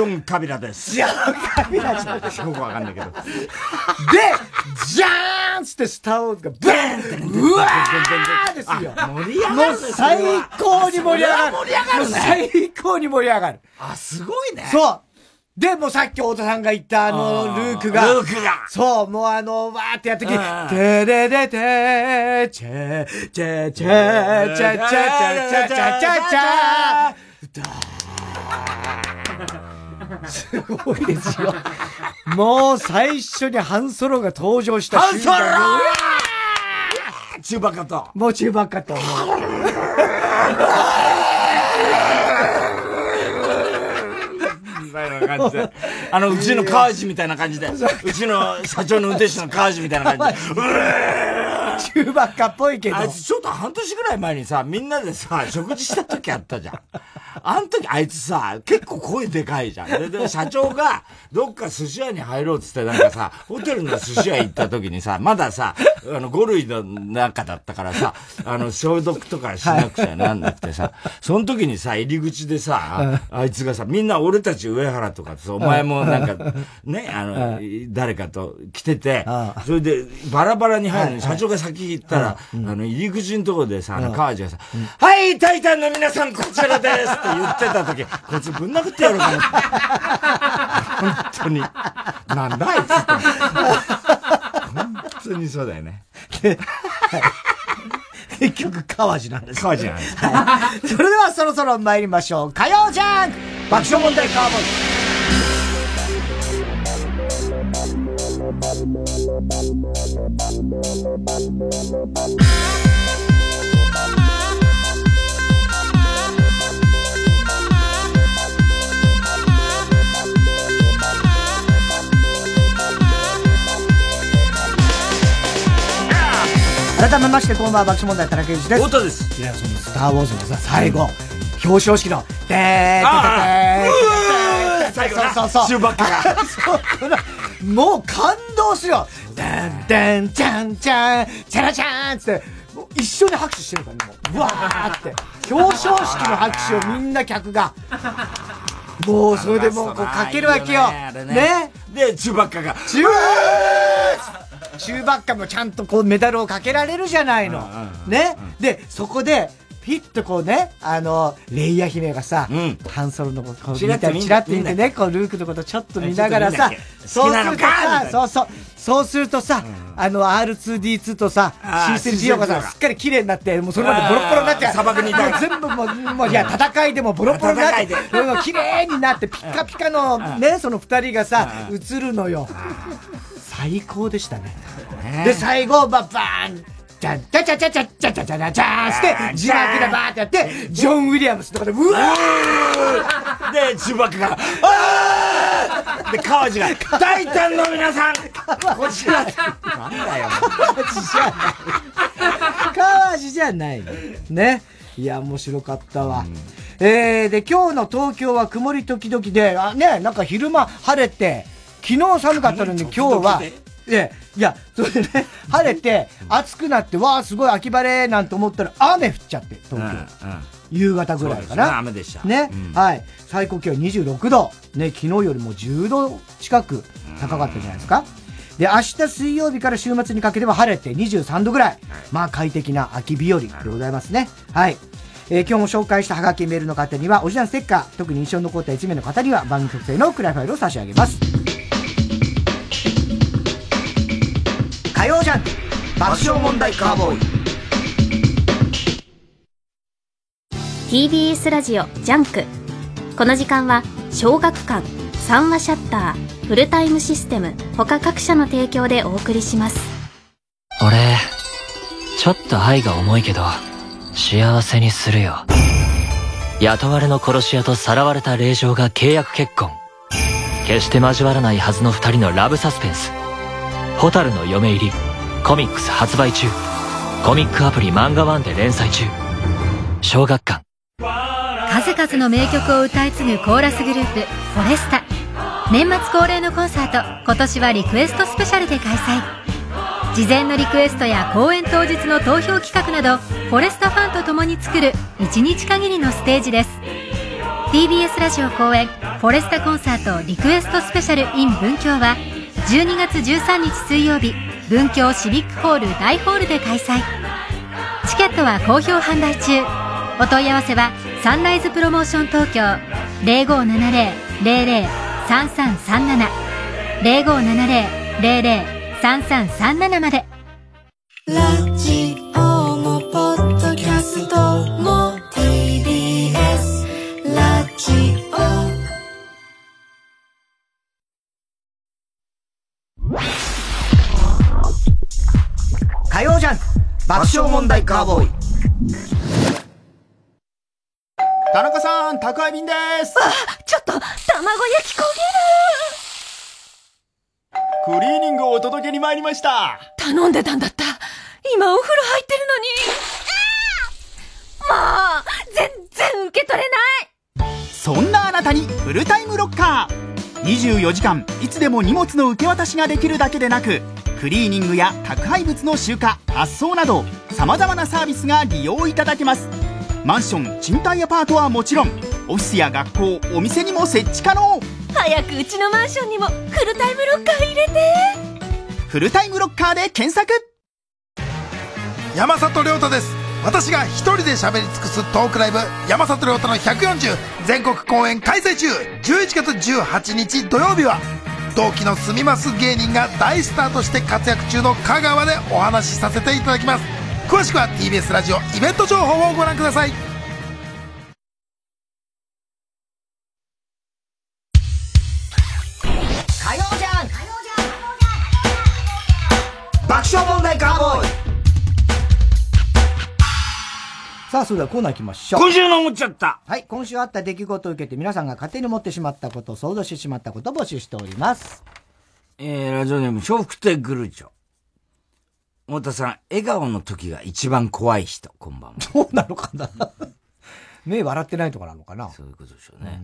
ジョン・カビラです。ジョン・カビラじゃん。よくわかんないけど。で、じゃーんつってスター・ウォーズがブーンってうわーですよ。盛り上がる。もう最高に盛り上がる。盛り上がるね。最高に盛り上がる。あ、すごいね。そう。で、もうさっき太田さんが言ったあの、ルークが。ルークが。そう、もうあの、わーってやってきて、てれれてー、チェ、チェ、チェ、チェ、チェ、チェ、チェ、チェ、チェ、チェ、すごいですよ。もう最初にハンソロが登場した瞬間。ハンソロチューバッカと。もうチューバッカと。みたいな感じで。あの、うちの川内みたいな感じで。うちの社長の運転手の川内みたいな感じで。う ー中ばっかっぽいけど。あいつちょっと半年ぐらい前にさ、みんなでさ、食事した時あったじゃん。あの時あいつさ、結構声でかいじゃん。で、で社長が、どっか寿司屋に入ろうっつってなんかさ、ホテルの寿司屋行った時にさ、まださ、あの、5類の中だったからさ、あの、消毒とかしなくちゃなんなくてさ、その時にさ、入り口でさ、あいつがさ、みんな俺たち上原とかさ、お前もなんか、ね、あの、誰かと来てて、それでバラバラに入るのに社長が先行ったら、あの、入り口のところでさ、あの、川地がさ、はい、タイタンの皆さんこちらですって言ってた時、こいつぶん殴ってやろうかな本当に。なんだあいつって。本当にそうだよね。結局、川地なんです。川地なんです。はい。それではそろそろ参りましょう。火曜ジャン爆笑問題カーボイ。改めましてこんばんは爆笑問題田中裕二です。太田です。いやそのスターウォーズのさ最後表彰式のでー。てーてそうそうそう。シュバッカが。もう感動するよ。ダンダン、チャンチャン、チャラチャンつって、一緒に拍手してるからね、もう。うわーって。表彰式の拍手をみんな客が。もう、それでもう、こう、かけるわけよ。ね。で、チュバッカが。チューチューバッカもちゃんとこうメダルをかけられるじゃないの。ね。で、そこで、ピッとこうね、あの、レイヤ姫がさ、うん、ハンソロのこう見たり、チラッと見てね、こう、ルークのことちょっと見ながらさ、そうするとさ、そうそう、そうするとさ、あの、R2D2 とさ、C3PO がさ、すっかり綺麗になって、もうそれまでボロボロになって、砂漠にいた全部もう、もう、いや、戦いでもボロボロになって、綺麗になって、ピカピカのね、その二人がさ、映るのよ。最高でしたね。で、最後、バッバーンじゃん、じゃじゃじゃじゃじゃじゃじゃじゃして、字幕でバーってやって、ジョン・ウィリアムスとかで、うわーで、チュバックが、あーで、川地が、大胆の皆さんこちらなんだよ。川地じゃない。川地じゃない。ね。いや、面白かったわ。えー、で、今日の東京は曇り時々で、あ、ね、なんか昼間晴れて、昨日寒かったのに今日は、で、いや、それでね、晴れて、暑くなって、わあ、すごい秋晴れなんて思ったら、雨降っちゃって、東京。うんうん夕方ぐらいかな。ね、雨でした。ね、うん、はい。最高気温26度。ね、昨日よりも10度近く高かったじゃないですか。で、明日水曜日から週末にかけては晴れて23度ぐらい。まあ快適な秋日和でございますね。はい。えー、今日も紹介したハガキメールの方には、オリジナルステッカー、特に印象に残った1名の方には番組特製のクライファイルを差し上げます。火曜ジャンク爆笑問題カーボーイ。TBS ラジオジャンク。この時間は小学館三和シャッターフルタイムシステム他各社の提供でお送りします。俺ちょっと愛が重いけど幸せにするよ。雇われの殺し屋とさらわれた令嬢が契約結婚。決して交わらないはずの二人のラブサスペンスホタルの嫁入りコミックス発売中。コミックアプリ漫画ワンで連載中。小学館。数々の名曲を歌い継ぐコーラスグループフォレスタ。年末恒例のコンサート今年はリクエストスペシャルで開催。事前のリクエストや公演当日の投票企画などフォレスタファンと共に作る1日限りのステージです。TBS ラジオ公演フォレスタコンサートリクエストスペシャル in 文京は12月13日水曜日文京シビックホール大ホールで開催。チケットは好評販売中。お問い合わせはサンライズプロモーション東京0570-003337 0570-003337まで。ラジオ。爆笑問題カーボーイ。田中さん、宅配便です。あ、ちょっと、卵焼き焦げる。クリーニングをお届けに参りました。頼んでたんだった。今お風呂入ってるのに。もう全然受け取れない。そんなあなたにフルタイムロッカー24時間いつでも荷物の受け渡しができるだけでなくクリーニングや宅配物の集荷発送などさまざまなサービスが利用いただけます。マンション賃貸アパートはもちろんオフィスや学校お店にも設置可能。早くうちのマンションにもフルタイムロッカー入れて。フルタイムロッカーで検索。山里亮太です私が一人で喋り尽くすトークライブ山里亮太の140全国公演開催中11月18日土曜日は同期の住みます芸人が大スターとして活躍中の香川でお話しさせていただきます。詳しくは TBS ラジオイベント情報をご覧ください。爆笑問題カーボーイ。さあ、それではコーナー行きましょう。今週の思っちゃったはい、今週あった出来事を受けて皆さんが勝手に持ってしまったこと、想像してしまったことを募集しております。えー、ラジオネーム、笑福亭グルーチョ。太田さん、笑顔の時が一番怖い人、こんばんは。そうなのかな 目笑ってないとかなのかなそういうことでしょうね。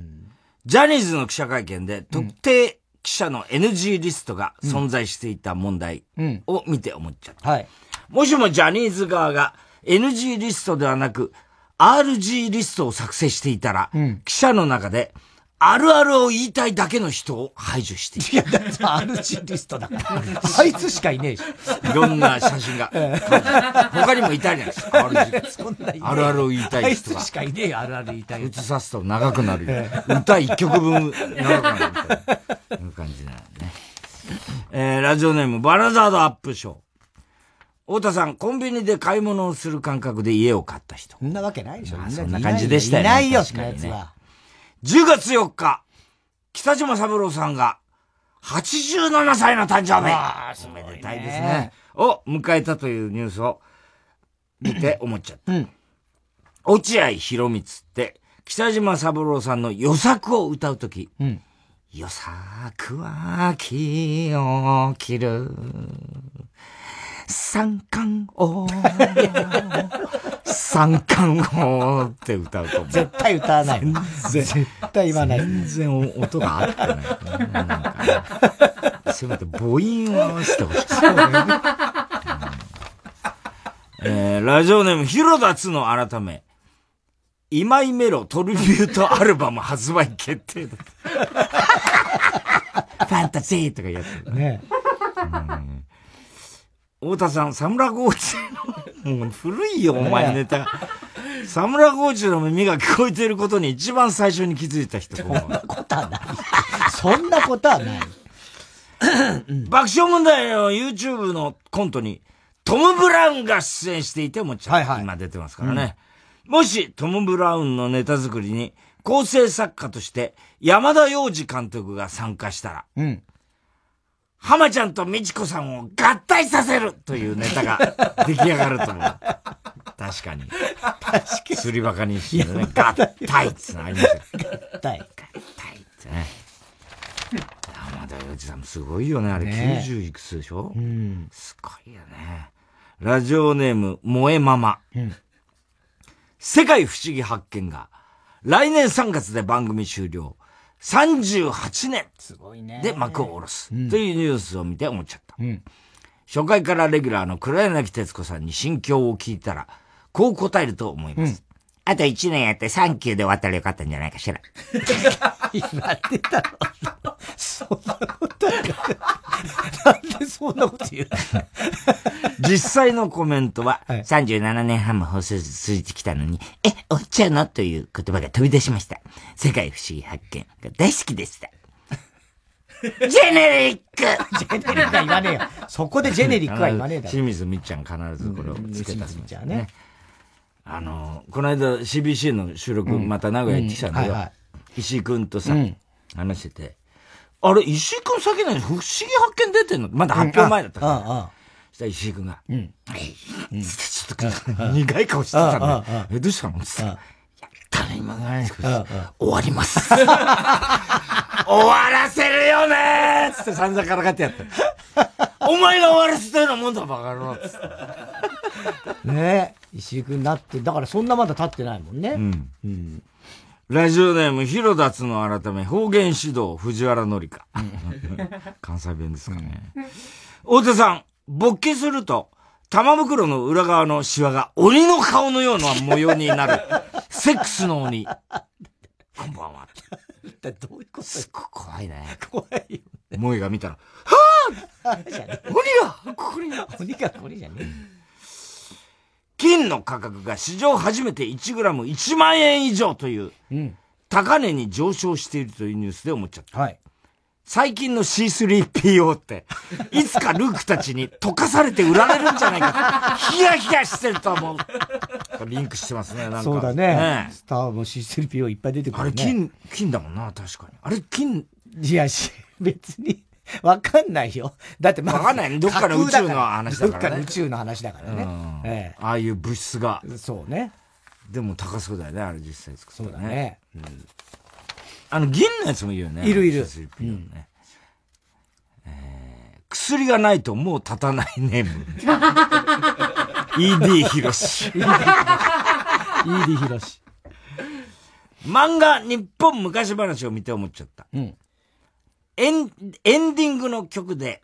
ジャニーズの記者会見で、特定記者の NG リストが存在していた問題を見て思っちゃった。はい。もしもジャニーズ側が NG リストではなく、RG リストを作成していたら、うん、記者の中で、あるあるを言いたいだけの人を排除している。いや、だって RG リストだから。あいつしかいねえし。いろんな写真が。他にもいたじゃないですか、RG。そんなあるあるを言いたい人が。あいつしかいねえよ、あるある言いたい。映さすと長くなるよ。歌一曲分長くなるみたいな。いう感じだよね。えー、ラジオネーム、バラザードアップショー。太田さん、コンビニで買い物をする感覚で家を買った人。そんなわけないでしょ。まあ、そんな感じでしたよね。いないよ、確かにね。10月4日、北島三郎さんが87歳の誕生日。ああ、おめでたいですね。を迎えたというニュースを見て思っちゃった。うん。落合博光って、北島三郎さんの予作を歌うとき、うん、予作は気を切る。三冠王。三冠王って歌うと思う。絶対歌わない。全然。絶対言わない。全然音が合ってない、せめて母音を合わせてほしい。えー、ラジオネーム、広田つの改め、今井メロトリビュートアルバム発売決定だ。ファンタジーとかやってる。ね。うん太田さん、サムラゴーチの、古いよ、お前ネタ。サムラゴーチの耳が聞こえていることに一番最初に気づいた人。そんなことはない。そんなことはない。爆笑問題の YouTube のコントに、トム・ブラウンが出演していてもちゃ、はいはい、今出てますからね。うん、もし、トム・ブラウンのネタ作りに、構成作家として山田洋次監督が参加したら、うん、浜ちゃんと美智子さんを合体させるというネタが出来上がると思う。確かに。確かに。すりバカにしてね。合体ってのありますよ。合体。合体ってね。山田洋次さんもすごいよね。あれ90いくつでしょ、うん、すごいよね。ラジオネーム、萌えママ。うん、世界不思議発見が、来年3月で番組終了。38年。で幕を下ろす。というニュースを見て思っちゃった。うん、初回からレギュラーの黒柳徹子さんに心境を聞いたら、こう答えると思います。あと1年やってサンキューで終わったらよかったんじゃないかしら。言われてたのそんなことなんでそんなこと言う実際のコメントは、はい、37年半も放送続いてきたのに、え、終わっちゃうの？という言葉が飛び出しました。世界不思議発見が大好きでした。ジェネリックジェネリックは言わねえよ。そこでジェネリックは言わねえだろ。清水みっちゃん必ずこれをつけたすみちゃんね。あの、この間 CBC の収録、また名古屋行ってきたんだよ。石井くんとさ、話してて、あれ、石井くん先何不思議発見出てんの？まだ発表前だったから。そしたら石井くんが、うん。ちょっと苦い顔してたんだよ。え、どうしたの？つって。やったね、今ね。終わります。終わらせるよねつって散々からかってやった。お前が終わらせたようなもんだ、バカ野郎つって。ねえ。石井くんなって、だからそんなまだ経ってないもんね。うん。うん。ラジオネーム、広田つの改め、方言指導、藤原紀香。関西弁ですかね。大手さん、勃起すると、玉袋の裏側のシワが鬼の顔のような模様になる。セックスの鬼。こんばんは。どういうことすっごい怖いね。怖いよ、ね。萌えが見たら、はぁ鬼がここに鬼がここにじゃねえ。金の価格が史上初めて 1g1 万円以上という、高値に上昇しているというニュースで思っちゃった。はい。最近の C3PO って、いつかルークたちに溶かされて売られるんじゃないか。ヒヤヒヤしてると思う。リンクしてますね、なんか。そうだね。ねスターも C3PO いっぱい出てくる、ね、あれ金、金だもんな、確かに。あれ金。いやし、別に。わかんないよ。だってまあ。わかんないね。どっかの宇宙の話だからね。どっかの宇宙の話だからね。ええ、ああいう物質が。そうね。でも高そうだよね、あれ実際作ったそうだね。うん、あの、銀のやつもいるよね。いるいる。うん、え薬がないともう立たない ネーム。ED ひろし。ED ひろし。漫画日本昔話を見て思っちゃった。うん。エン、エンディングの曲で、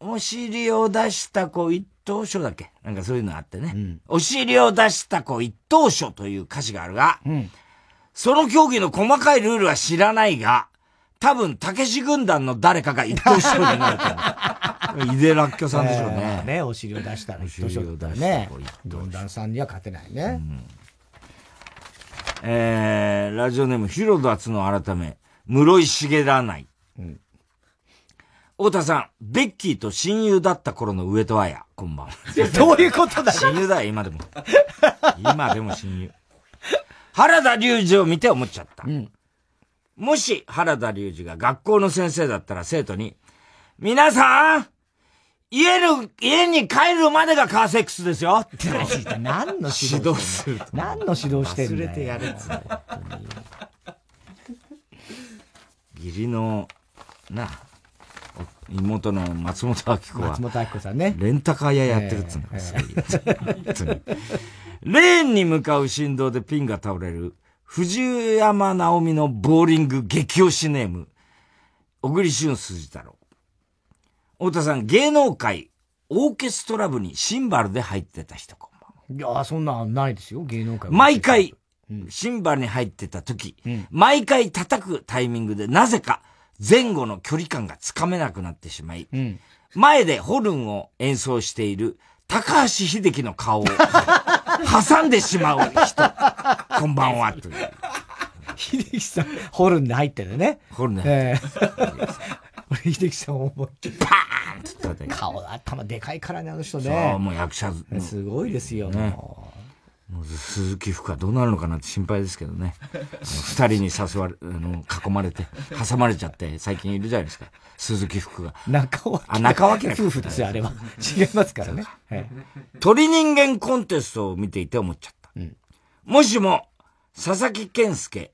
お尻を出した子一等書だっけ？なんかそういうのあってね。うん、お尻を出した子一等書という歌詞があるが、うん、その競技の細かいルールは知らないが、多分、たけし軍団の誰かが一等賞になると思う。井出らっきょさんでしょうね。えー、ね、お尻を出したら一等賞だね。軍団さんには勝てないね。うん、えー、ラジオネーム、ヒロダツの改め、室井茂らない。うん。太田さん、ベッキーと親友だった頃の上戸彩、こんばんは。どういうことだ親友だよ、今でも。今でも親友。原田隆二を見て思っちゃった。うん。もし原田隆二が学校の先生だったら生徒に、皆さん家の、家に帰るまでがカーセックスですよ何の指導する何の指導してる忘れてやれっつ義理の、な、妹の松本明子は、松本明子さんね。レンタカー屋やってるっつうの、えー、えー、レーンに向かう振動でピンが倒れる藤山直美のボーリング激推しネーム、小栗旬筋太郎。太田さん、芸能界、オーケストラ部にシンバルで入ってた人こんばんは。いや、そんなないですよ、芸能界。毎回、シンバルに入ってた時、うん、毎回叩くタイミングでなぜか前後の距離感がつかめなくなってしまい、うん、前でホルンを演奏している高橋秀樹の顔を 挟んでしまう人、こんばんは、という。秀樹さん、ホルンで入ってるね。ホルンで入ってる。俺、秀樹さん思いっきり、パーンって顔、頭でかいからね、あの人ね。そう、もう役者。すごいですよ、ね。もう鈴木福はどうなるのかなって心配ですけどね。二人に誘われ、あの、囲まれて、挟まれちゃって、最近いるじゃないですか。鈴木福が。中尾あ、中尾夫婦ですよ、あれは。違いますからね。鳥人間コンテストを見ていて思っちゃった。うん、もしも、佐々木健介、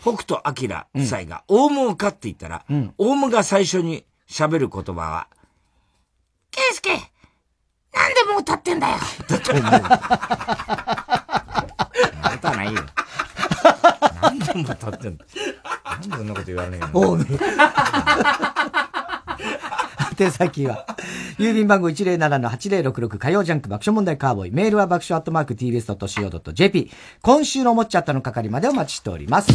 北斗晶夫妻がオウムを飼っていたら、うん、オウムが最初に喋る言葉は、健介なんでもう立ってんだよだと思う。またないよ。なんでも立ってんだ。なんでそんなこと言われないの宛先は、郵便番号107-8066火曜ジャンク爆笑問題カーボーイ。メールは爆笑アットマーク tbs.co.jp。今週の思っちゃったの係までお待ちしております。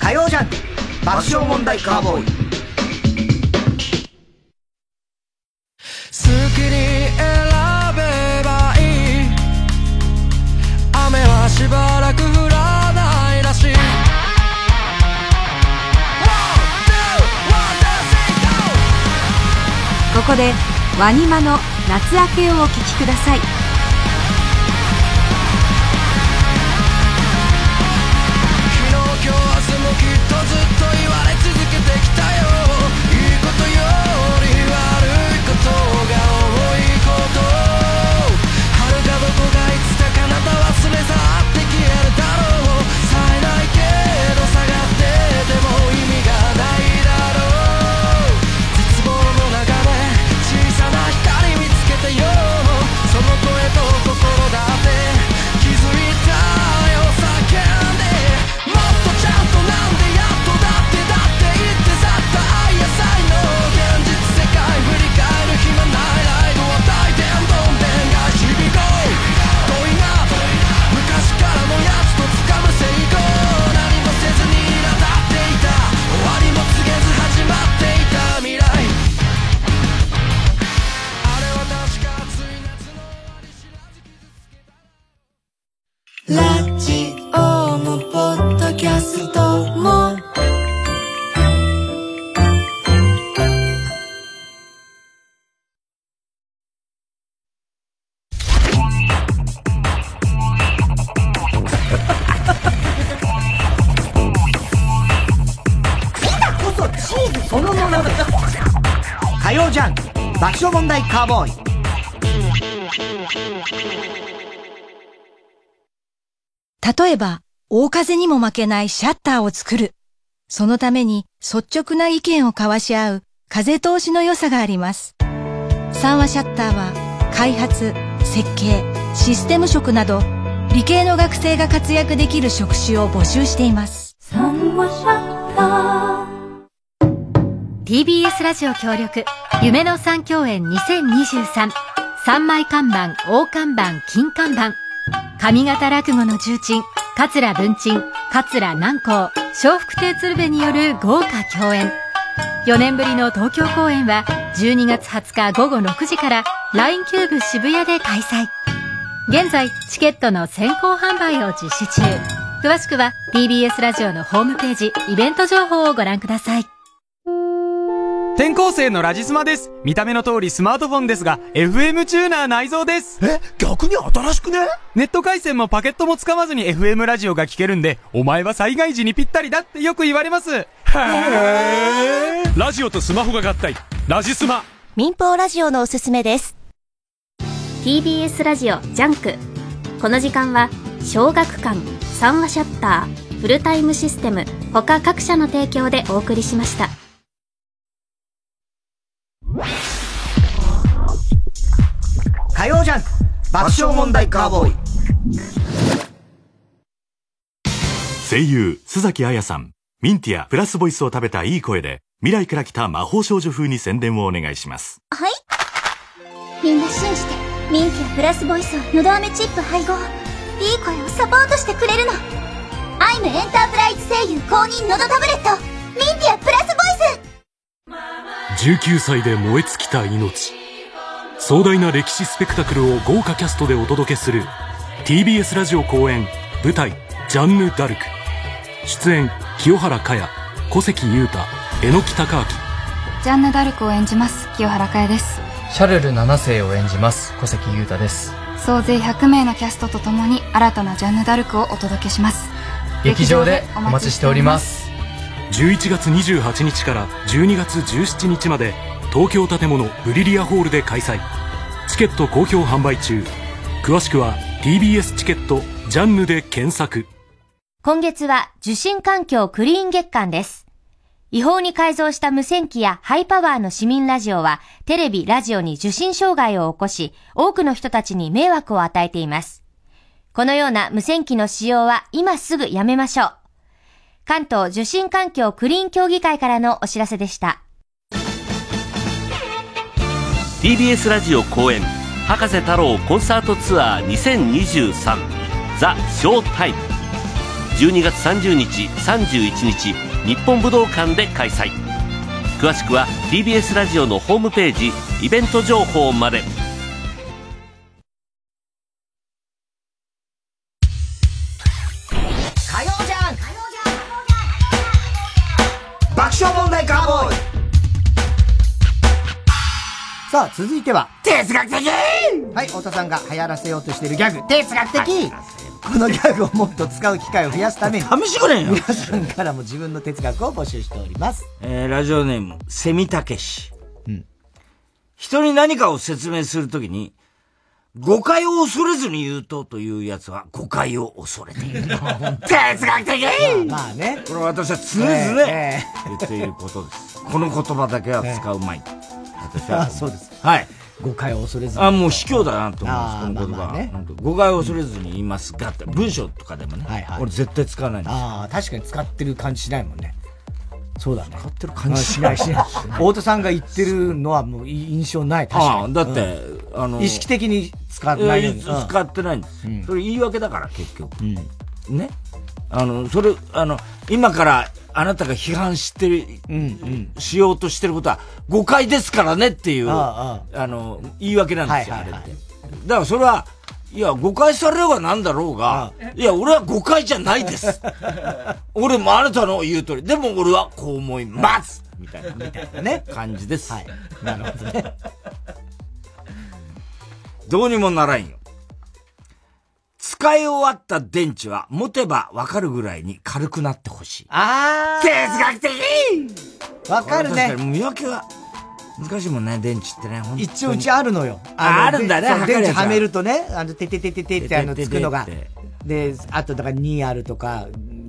火曜ジャンク爆笑問題カーボーイ。好きに選べばいい。雨はしばらく降らないらしい。ここでワニマの夏明けをお聴きください。カーボーイ例えば、大風にも負けないシャッターを作る。そのために率直な意見を交わし合う風通しの良さがあります。三話シャッターは開発、設計、システム職など理系の学生が活躍できる職種を募集しています。三話シャッター TBS ラジオ協力夢の三共演2023三枚看板、大看板、金看板上方落語の重鎮桂文鎮、桂南光笑福亭鶴瓶による豪華共演4年ぶりの東京公演は12月20日午後6時から LINE キューブ渋谷で開催。現在、チケットの先行販売を実施中。詳しくは TBS ラジオのホームページ、イベント情報をご覧ください。転校生のラジスマです。見た目の通りスマートフォンですが、FM チューナー内蔵です。え、逆に新しくね？ネット回線もパケットも使わずに FM ラジオが聴けるんで、お前は災害時にぴったりだってよく言われます。へー。ラジオとスマホが合体。ラジスマ。民放ラジオのおすすめです。TBS ラジオジャンク。この時間は、小学館、三和シャッター、フルタイムシステム、他各社の提供でお送りしました。火曜ジャンク爆笑問題カーボーイ。声優洲崎綾さん。ミンティアプラスボイスを食べたいい声で未来から来た魔法少女風に宣伝をお願いします。はい。みんな信じてミンティアプラスボイスをのど飴チップ配合。いい声をサポートしてくれるの。アイムエンタープライズ声優公認のどタブレット。ミンティアプラスボイス。19歳で燃え尽きた命壮大な歴史スペクタクルを豪華キャストでお届けする TBS ラジオ公演舞台「ジャンヌ・ダルク」出演清原果耶小関裕太榎木隆明。ジャンヌ・ダルクを演じます清原果耶です。シャルル7世を演じます小関裕太です。総勢100名のキャストとともに新たなジャンヌ・ダルクをお届けします。劇場でお待ちしております。11月28日から12月17日まで東京建物ブリリアホールで開催。チケット好評販売中。詳しくは TBS チケットジャンヌで検索。今月は受信環境クリーン月間です。違法に改造した無線機やハイパワーの市民ラジオはテレビ、ラジオに受信障害を起こし多くの人たちに迷惑を与えています。このような無線機の使用は今すぐやめましょう。関東受信環境クリーン協議会からのお知らせでした。TBS ラジオ公演博士太郎コンサートツアー2023ザ・ショータイム。12月30日31日日本武道館で開催。詳しくは TBS ラジオのホームページイベント情報まで。爆笑問題ガーボーイ。さあ、続いては、哲学的はい、太田さんが流行らせようとしているギャグ、哲学的、このギャグをもっと使う機会を増やすために、試してくれよ皆さんからも自分の哲学を募集しております。えー、ラジオネーム、セミタケシ。うん。人に何かを説明するときに、誤解を恐れずに言うとというやつは誤解を恐れている。哲学的まあ、まあね。これは私は常々言っていることです。この言葉だけは使うまい。私は。そうです。はい。誤解を恐れずあ、もう卑怯だなと思います、この言葉。まあね、誤解を恐れずに言いますがって、文章とかでもね。はいはい。俺絶対使わないんですああ、確かに使ってる感じしないもんね。そうだね。使ってる感じしないしない。太田さんが言ってるのはもう印象ない、確かに。だって、うん、あの、意識的に使ってない使ってないんです。それ言い訳だから、結局。ね。あの、それ、あの、今からあなたが批判してる、うんうん、しようとしてることは誤解ですからねっていう、あの、言い訳なんですよ、あれって。だからそれは、いや、誤解されようがなんだろうが、いや、俺は誤解じゃないです。俺もあなたの言う通り、でも俺はこう思いますみたいな、みたいなね、感じです。はい。なるほどね。どうにもならんよ。使い終わった電池は持てばわかるぐらいに軽くなってほしい。あー哲学的わかるね。見分けは難しいもんね、電池ってね。一応うちあるのよ。ああるんだね、電池はめるとね、あの、てててててってあの、つくのが。で、あとだから2あるとか、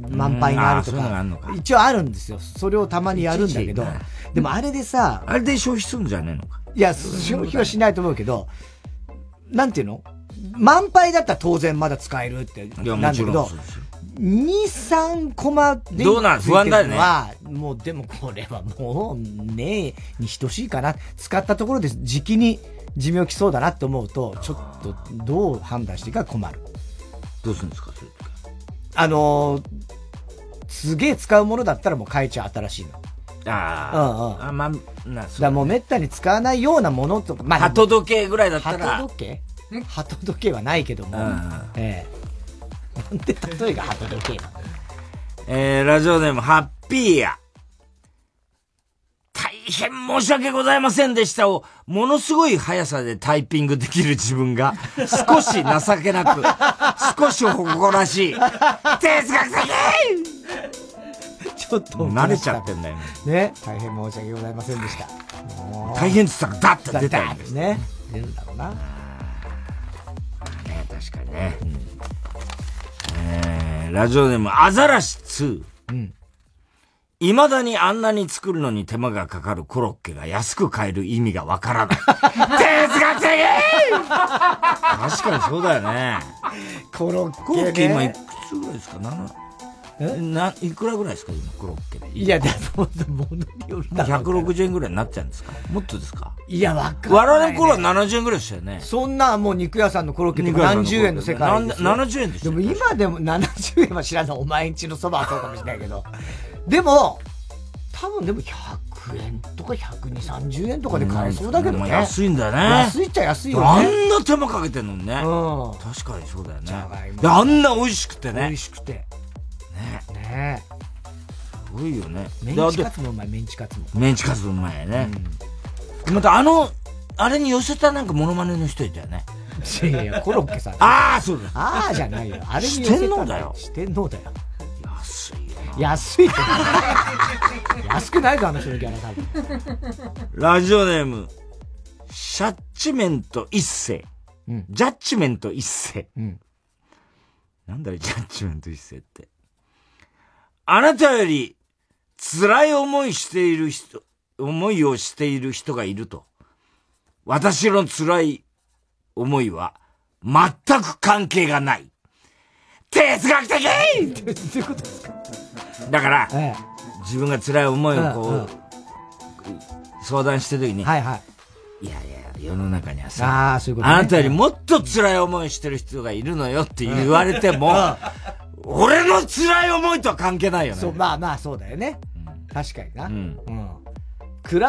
満杯になるとか。一応あるんですよ。それをたまにやるんだけど。でもあれでさ。あれで消費するんじゃねえのか。いや、消費はしないと思うけど、なんていうの？満杯だったら当然まだ使えるって、なんだけど、2、3コマでどうなん不安だよね。は、もうでもこれはもうねえに等しいかな。使ったところで時期に寿命来そうだなって思うと、ちょっとどう判断していいか困る。どうするんですか？それあのー、すげえ使うものだったらもう変えちゃう新しいの。ああ。うんうん。あまあ、な、そう、だもうめったに使わないようなものとか、まあ。鳩時計ぐらいだったら。鳩時計？鳩時計はないけども。うん、ええなんで例えが鳩時計なの？えー、ラジオネーム、ハッピーや。大変申し訳ございませんでしたを、ものすごい速さでタイピングできる自分が、少し情けなく、少し誇らしい。哲学的ちょっと慣れちゃってんだよね。ね。大変申し訳ございませんでした。大変って言ったらダッて出たんですね。出るんだろうな。ね、確かにね。うん、えー、ラジオネーム、アザラシ2。うん。未だにあんなに作るのに手間がかかるコロッケが安く買える意味がわからない。哲学的確かにそうだよね。コロッケ、ね、コロッケ今いくつぐらいですか ?7? な、いくらぐらいですか？今、コロッケで。いや、でも、ものによるな。160円ぐらいになっちゃうんですか？もっとですか？いや、わかんない、我々の頃は70円ぐらいでしたよね。そんな、もう肉屋さんのコロッケで何十円の世界ですよ。70円でしたでも今でも70円は知らない。お前んちのそばはそうかもしれないけど。でも、多分でも100円とか120、30円とかで買えそうだけどね。安いんだよね。安いっちゃ安いよね。あんな手間かけてんのにね。うん。確かにそうだよね。で、あんな美味しくてね。美味しくて。ね。ねすごいよね。メンチカツもうまい、メンチカツも。メンチカツもうまいね。うん、またあの、あれに寄せたなんかモノマネの人いたよね。いやいや、コロッケさん。ああ、そうだ。ああじゃないよ。あれに寄せた。四天王だよ。四天王だよ。安いよ安いって。安くないぞ、あの人のギャラ多分。ラジオネーム、シャッチメント一世。うん、ジャッジメント一世。うん、なんだろ、ジャッジメント一世って。あなたより辛い思いしている人、思いをしている人がいると。私の辛い思いは全く関係がない。哲学的どういうことですか？だから、ええ、自分が辛い思いをこう、うんうん、相談してる時に、はいはい。いやいや、世の中にはさ、あね、あなたよりもっと辛い思いしてる人がいるのよって言われても、俺の辛い思いとは関係ないよね。そう、まあまあそうだよね。うん、確かにな。うん。うん比べ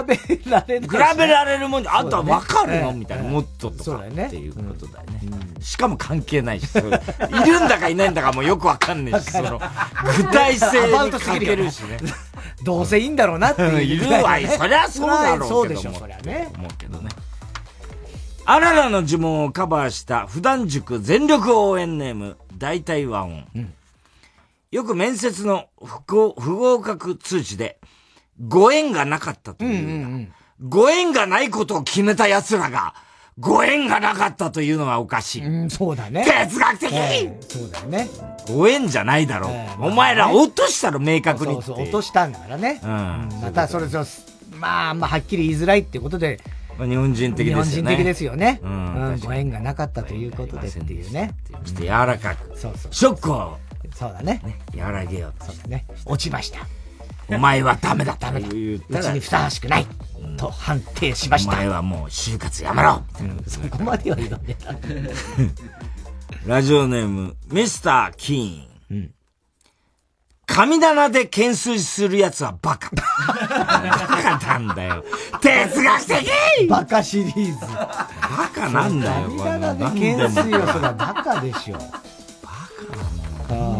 られる、比べられるもんで、あとは分かるの、みたいな、もっととかっていうことだよね。しかも関係ないし、いるんだかいないんだかもよく分かんないし、その、具体性にかけるしね。どうせいいんだろうなっていう。いるわ、そりゃそうだろうけどそうでしょ、そりゃね。思うけどね。あららの呪文をカバーした普段塾全力応援ネーム、大体和音。よく面接の不合格通知で、ご縁がなかったという,、うんうんうん、ご縁がないことを決めた奴らが、ご縁がなかったというのはおかしい。うん、そうだね。哲学的、えー、そうだよね。ご縁じゃないだろう。えーまあね、お前ら落としたろ、明確にそうそう、落としたんだからね。うん。また、それと、まあ、まあ、はっきり言いづらいってことで、日本人的ですよね。日本人的ですよね。うん。ご縁がなかったということでっていうね。ちょっと柔らかく。そうそう。ショックを。そうだね。和らげようそうだね。落ちました。お前はダメだ。ダメだ。うちにふさわしくない。と判定しました。お前はもう就活やめろ。そこまでは言わねえ ラジオネーム、ミスター・キーン。うん。神棚で懸垂する奴はバカ。バカなんだよ。哲学的バカシリーズ。バカなんだよ、神棚で懸垂はそれはバカでしょ。バカなもん。何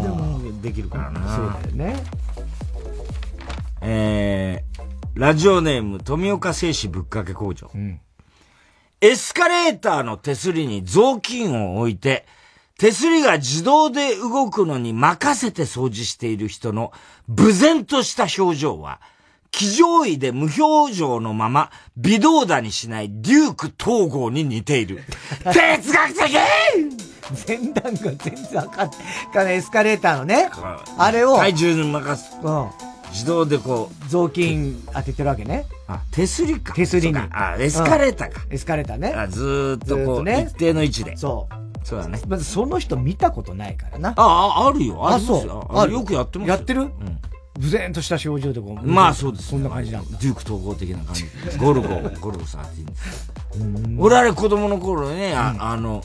できるからな。そうだよね。えー、ラジオネーム、富岡製紙ぶっかけ工場。うん、エスカレーターの手すりに雑巾を置いて、手すりが自動で動くのに任せて掃除している人の無然とした表情は、騎乗位で無表情のまま微動だにしないデューク統合に似ている。哲学的前段が全然わかんない。エスカレーターのね。あれを。体重に任す。うん。自動でこう。雑巾当ててるわけね。あ、手すりか。手すりに。あ、エスカレーターか。エスカレーターね。あ、ずっとこう、ね、一定の位置で。そう。そうだね。まずその人見たことないからな。あ、あ、あるよ。あ、そう。あるよくやってますやってる？うん。無然とした表情でこう。まあそうです。そんな感じなんだ。デューク統合的な感じ。ゴルゴ、ゴルゴ13です俺あれ子供の頃ね、あ,、あの、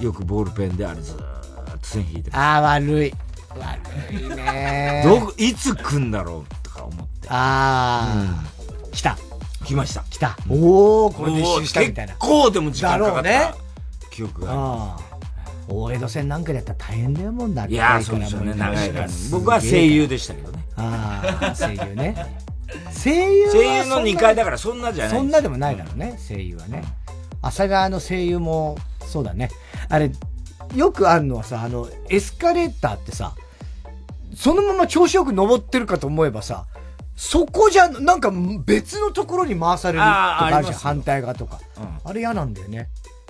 よくボールペンであれずーっと線引いてああ、悪い。悪いねど、いつ来んだろうとか思って。ああ、うん、来た。来ました。来た。おおこれで一周したみたいな。結構でも時間かかった。ね、記憶があ大江戸線なんかでやったら大変だよもんだいやそうですよね、長いから。僕は声優でしたけどね。ああ、声優ね。声優声優の2階だからそんなじゃないそんなでもないだろうね、声優はね。朝川の声優も、そうだね。あれ、よくあるのはさ、あの、エスカレーターってさ、そのまま調子よく登ってるかと思えばさ、そこじゃ、なんか別のところに回されるとかあるじゃん、反対側とか、うん。あれ嫌なんだよね。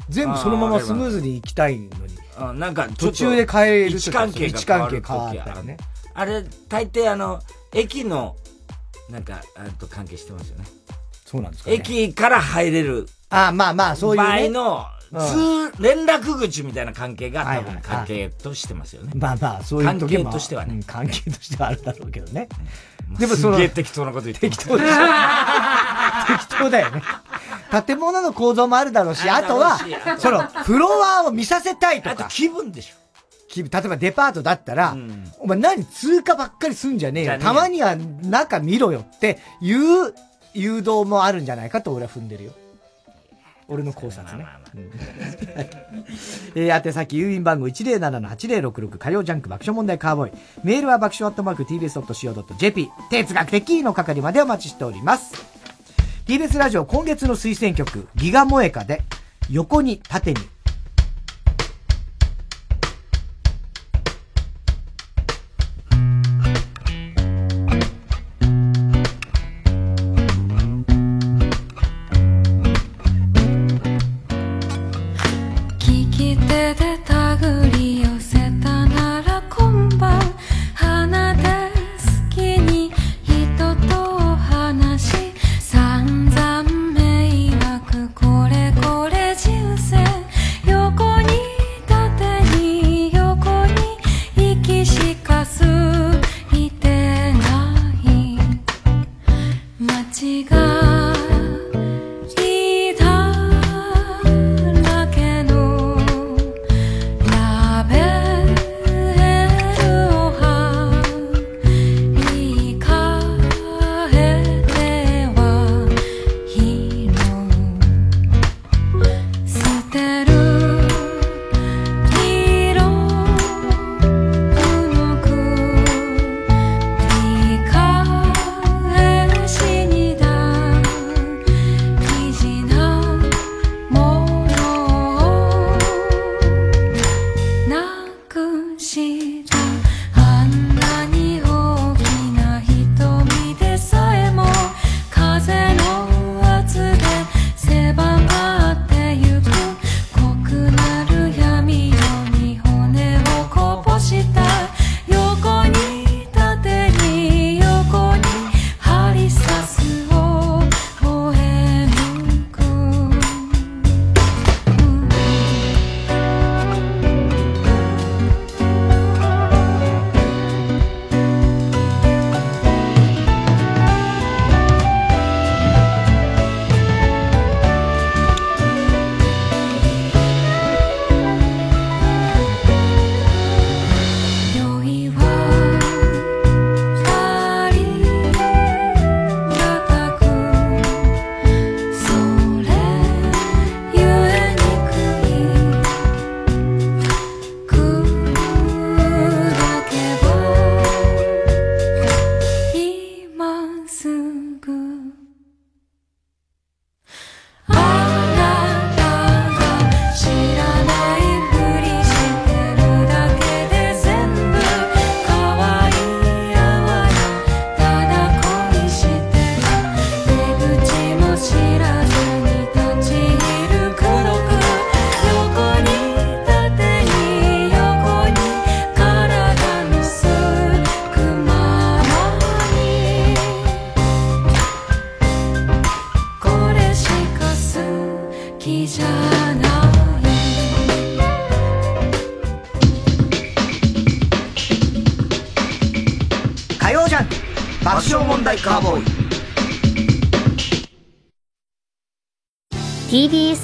全部そのままスムーズに行きたいのに。あなんか途中で変える位置関係が変わったりね。あれ、大抵あの、駅のなんか、あと関係してますよね。そうなんですか、ね、駅から入れる。あまあまあ、そういう、ね。場合の、通、連絡口みたいな関係が多分関係としてますよね。まあまあ、そういう関係としてはね、関係としてはあるだろうけどね。でもその。すげえ適当なこと言って適当でしょ。適当だよね。建物の構造もあるだろうし、あとは、その、フロアを見させたいとか。あと気分でしょ。例えばデパートだったら、うん、お前何通過ばっかりすんじゃねえよ。たまには中見ろよっていう誘導もあるんじゃないかと俺は踏んでるよ。俺の考察ね。えー、宛先郵便番号107-8066火曜ジャンク爆笑問題カーボーイ。メールは爆笑アットマーク tbs.co.jp。哲学的の係までお待ちしております。TBS ラジオ今月の推薦曲、ギガモエカで、横に縦に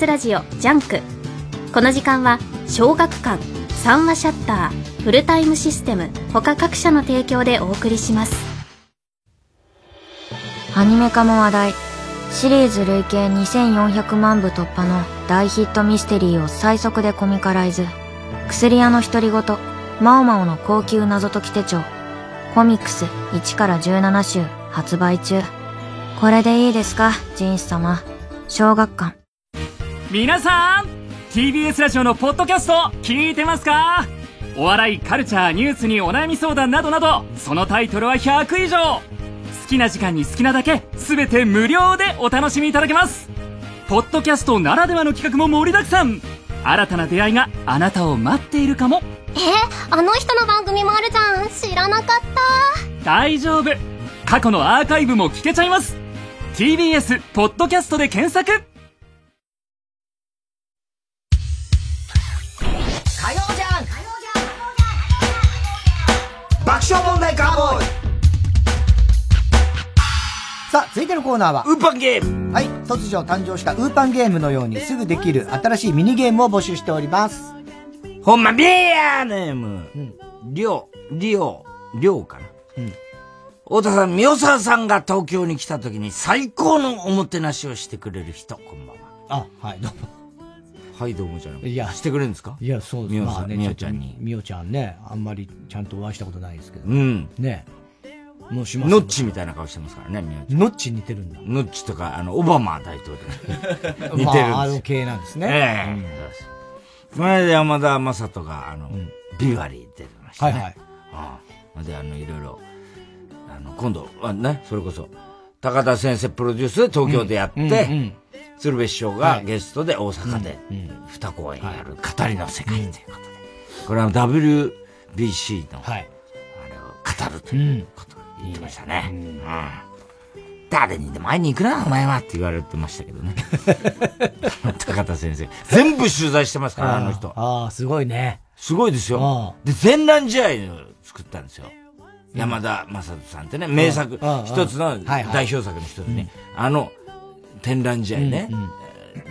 TBS ラジオジャンク。この時間は小学館三和シャッターフルタイムシステム他各社の提供でお送りします。アニメ化も話題。シリーズ累計2400万部突破の大ヒットミステリーを最速でコミカライズ。薬屋のひとりごと猫猫の後宮謎解き手帳。コミックス1から17週発売中。これでいいですかジンス様。小学館。皆さん TBS ラジオのポッドキャスト聞いてますか？お笑いカルチャーニュースにお悩み相談などなどそのタイトルは100以上。好きな時間に好きなだけ全て無料でお楽しみいただけます。ポッドキャストならではの企画も盛りだくさん。新たな出会いがあなたを待っているかも。えあの人の番組もあるじゃん。知らなかった。大丈夫。過去のアーカイブも聞けちゃいます。TBS ポッドキャストで検索爆笑問題カーボーイさあ、続いてのコーナーは、ウーパンゲームはい、突如誕生したウーパンゲームのようにすぐできる新しいミニゲームを募集しております。ほんま、ビアネーム、りょう、りょう、りょうかな。うん。太田さん、宮沢さんが東京に来た時に最高のおもてなしをしてくれる人、こんばんは。あ、はい、どうも。はい、どうもじゃない。いや、してくれるんですか？いや、そうですみおさん、ね。みおちゃんに。みおちゃんね、あんまりちゃんとお会いしたことないですけど。うん。ねもうしますノッチみたいな顔してますからね、みおちゃん。ノッチ似てるんだ。ノッチとか、あの、オバマ大統領。似てるんですよ。まあ、あの系なんですね。ええうんこの間山田正人が、あの、ビバリー出てましたね。はいはい。ああで、あの、いろいろ、あの、今度、あね、それこそ、高田先生プロデュースで東京でやって、うんうんうん鶴瓶師匠がゲストで大阪で二公演やる語りの世界ということで、これは WBC の、あれを語るということを言ってましたね。うん誰にでも会いに行くな、お前はって言われてましたけどね。高田先生。全部取材してますから、あの人。ああ、すごいね。すごいですよ。で、全覧試合を作ったんですよ。山田正人さんってね、名作、一つの代表作の一つね。あの、天覧試合ね。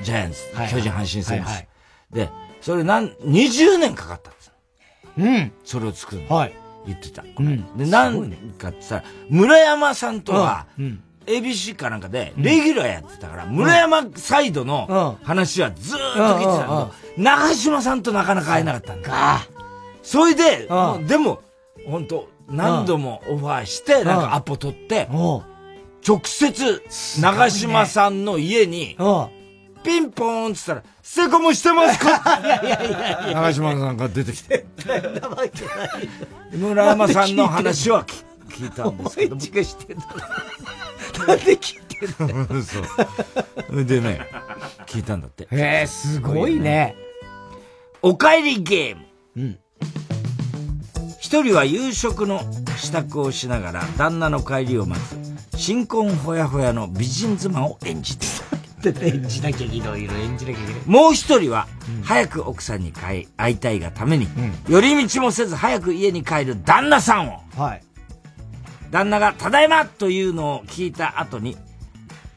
ジャイアンツ、巨人阪神戦です。で、それ何、20年かかったんですうん。それを作るはい。言ってた。で、なんかってさ、村山さんとは、うん。ABC かなんかで、レギュラーやってたから、村山サイドの話はずーっと聞いてたんだけど、長島さんとなかなか会えなかったんだ。それで、でも、本当何度もオファーして、なんかアポ取って、直接、長島さんの家に、ピンポーンって言ったら、セコムしてますか？いやいやいやいや。長島さんが出てきて。村山さんの話は聞いたんですけど。お前がしてんだなんで聞いてんの？そう。でね、聞いたんだって。へえ、すごいね。おかえりゲーム。うん。一人は夕食の支度をしながら旦那の帰りを待つ新婚ほやほやの美人妻を演じて。演じなきゃいろいろ演じなきゃいけない。もう一人は、早く奥さんに会会いたいがために、寄り道もせず早く家に帰る旦那さんを、はい。旦那がただいまというのを聞いた後に、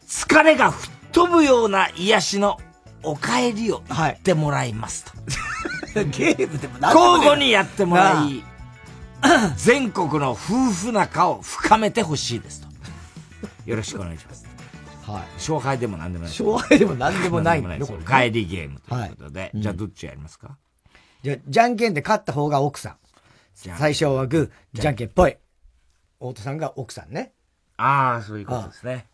疲れが吹っ飛ぶような癒しのお帰りを言ってもらいますと。ゲームでも何でもね交互にやってもらい、全国の夫婦仲を深めてほしいですと。よろしくお願いします。はい。勝敗でも何でもない。勝敗でも何でもないんだ何よでもないです帰りゲームということで。じゃあどっちやりますか？じゃあ、じゃんけんで勝った方が奥さん。最初はグー、じゃんけんぽい。太田さんが奥さんね。ああ、そういうことですね。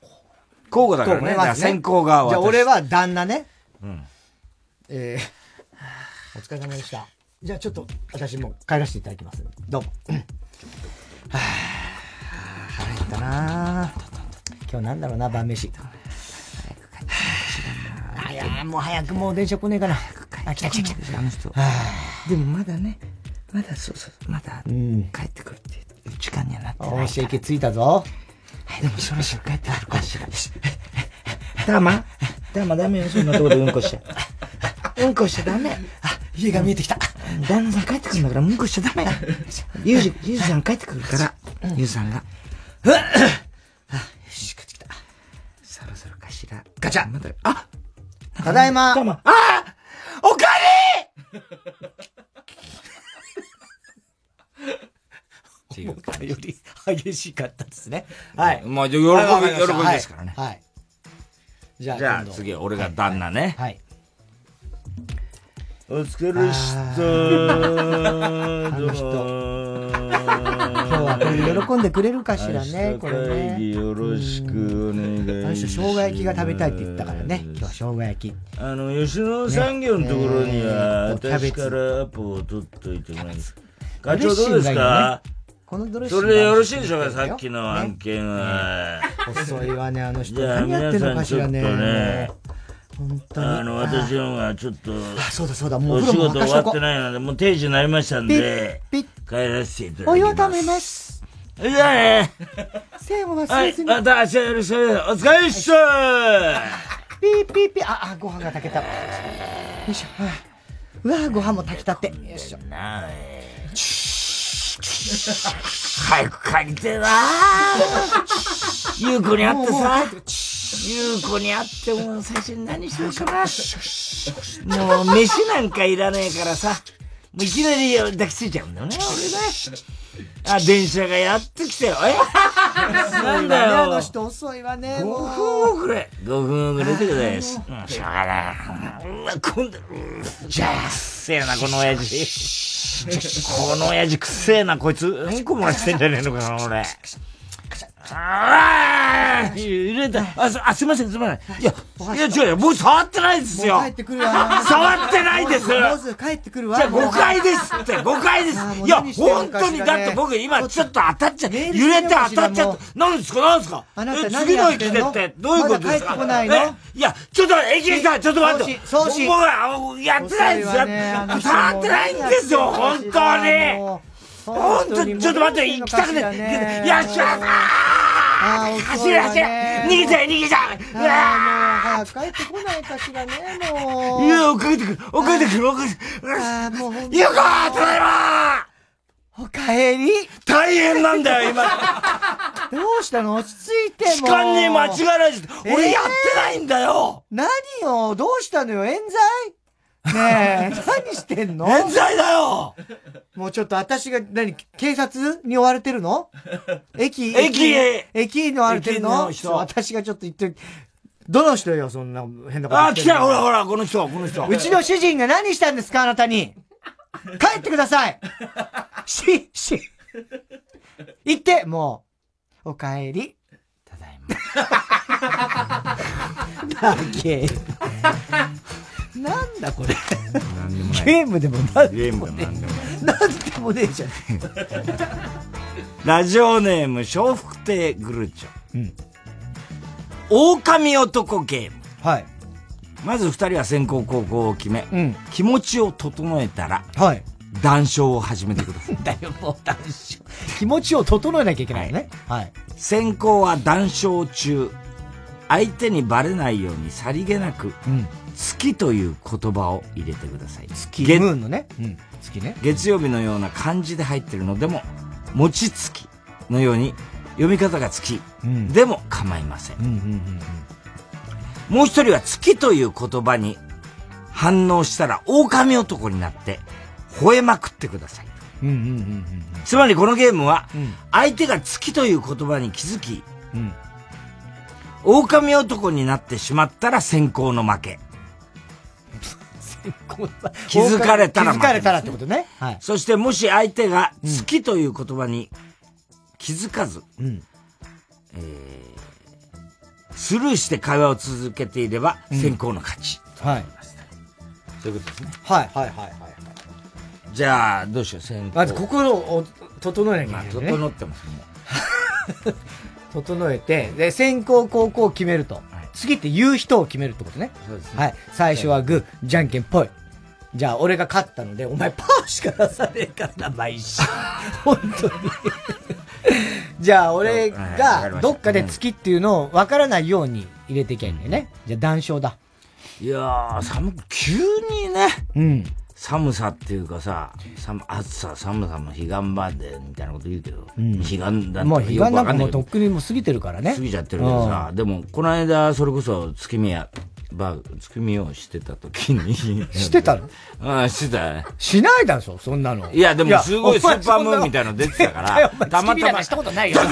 交互だからね。じゃあ先行側は。じゃあ俺は旦那ね。うん。えー、お疲れ様でした。じゃあちょっと私も帰らせていただきます。どうも。うんはぁ、腹減ったな今日なんだろうな、晩飯。あ、いやもう早くもう電車来ねえかな。あ、来た来た来た。あの人。でもまだね、まだそうそう、まだ帰ってくるっていう時間にはなってない。おーし、駅着いたぞ。でもそろそろ帰ってくるかしら。たまたまダメよ、そんなとこでうんこしちゃ。うんこしちゃダメ。あ、家が見えてきた。旦那さん帰ってくるんだから、うんこしちゃダメよ。ゆうじ、ゆうじさん帰ってくるから、ゆうさんが、チャあただいま。あおかえり思ったより激しかったですね。はい。まあ、喜び、喜びですからね。はい。じゃあ、じゃあ次、俺が旦那ね。はい。お疲れしたあの人。喜んでくれるかしらね、これね。よろしくお願いします。生姜焼きが食べたいって言ったからね、今日は生姜焼き。あの、吉野産業のところには、私からアポを取っといてもらいます。課長どうですか？このドレッシングそれでよろしいでしょうか、さっきの案件は。遅いわね、あの人。何やってんの皆さんちょっとかしらね。ね。本当に。あの、私のがちょっと、そうだそうだ、もうお仕事終わってないので、もう定時になりましたんで、帰らせていただきます。お湯をためます。じゃあね。せーも忘はいれず、に。また明日よろしくお疲れっしゃピーピーピー。あ、あ、ご飯が炊けた。よいしょ。はあうわご飯も炊きたて。よいしょ。な早く帰りてえなゆう子に会ってさ、ゆう子に会っても最初に何しようかな。もう飯なんかいらねえからさ、もういきなり抱きついちゃうんだよね、俺ね。あ、電車がやってきたよ。えなんだよ。あの人遅いわね。5もう分遅れ。5分遅れてください。うんしょうがない。うわ、今度、じゃあ、くせえな、この親父。この親父くせえな、こいつ、うんこ漏らしてんじゃねえのかな、俺。ああ入れた。あ、すあすいません、すいません。いや、いや、違うよ、僕触ってないですよ。帰ってくるわ。触ってないです。もうすぐ帰ってくるわ。じゃあ誤解ですって、誤解ですいや、本当に、だって僕今ちょっと当たっちゃ揺れて当たっちゃって、何ですか何ですか次の駅でって、どういうことですかいのえいや、ちょっと、駅員さん、ちょっと待って。僕は、やってないですよ。触ってないんですよ、本当に。も本当に、ちょっと待って、行きたくて。ね。いや、しゃあー走れ走れ。逃げちゃえ逃げちゃえうわもう早く帰ってこないかしらね、もう。いや、追ってくる、追ってくる、追ってくる。ゆうこただいまおかえり?大変なんだよ、今。どうしたの?落ち着いてもう。時間に間違いないです。俺やってないんだよ。何よどうしたのよ?冤罪?ねえ、何してんの？冤罪だよ！もうちょっと私が、何、警察に追われてるの？駅、駅駅！に追われてる駅の私がちょっと言ってる。どの人よ、そんな変なことあ、来た、ほらほら、この人、この人。うちの主人が何したんですかあなたに？帰ってください。し、し、行って、もう、おかえり。ただいま。だけ。なんだこれ。ゲームでもなんでもなんでもない。なんでもねえじゃん。ラジオネーム、笑福亭グルチョ。うん。狼男ゲーム。はい。まず二人は先行後攻を決め、うん。気持ちを整えたら、はい。談笑を始めてください。だよ、もう談笑。気持ちを整えなきゃいけないよね。はい。先行は談笑中、相手にバレないようにさりげなく、うん。月という言葉を入れてください。月、月ムーンのね。うん。月ね。月曜日のような漢字で入ってるのでも、餅つきのように読み方が月うん。でも構いません。うんうんうんもう一人は月という言葉に反応したら狼男になって吠えまくってください。うん。うんうんうんつまりこのゲームはうん。相手が月という言葉に気づき、うん。狼男になってしまったら先行の負け。気づかれたら負け気づかれたらってことね。はい。そしてもし相手が月という言葉に気づかず、うん。えースルーして会話を続けていれば先行の勝ち。はい。そういうことですね。はいはいはいはい。じゃあ、どうしよう、先行。まず心を整えなきまあ、ゃいけない、ね。整ってますね。整えて、で、先行後攻を決めると。次って言う人を決めるってことね。そうですね。はい。最初はグー、じゃんけんぽい。じゃあ、俺が勝ったので、お前パーしか出さねえからな、毎週。本当に。じゃあ、俺がどっかで月っていうのを分からないように入れていけんだよね。じゃあ、談笑だ。いやー、寒く、急にね、うん。寒さっていうかさ、寒暑さ、寒さも彼岸までみたいなこと言うけど、うん、彼岸だもう彼岸なんかもうとっくにも過ぎてるからね。過ぎちゃってるけどさ、でも、この間、それこそ月見や、バー、月見をしてた時にしてたの？ああ、してたね。しないだろ、そんなの。いや、でもすごいスーパームーンみたいなの出てたから、たまたま。したことないよ。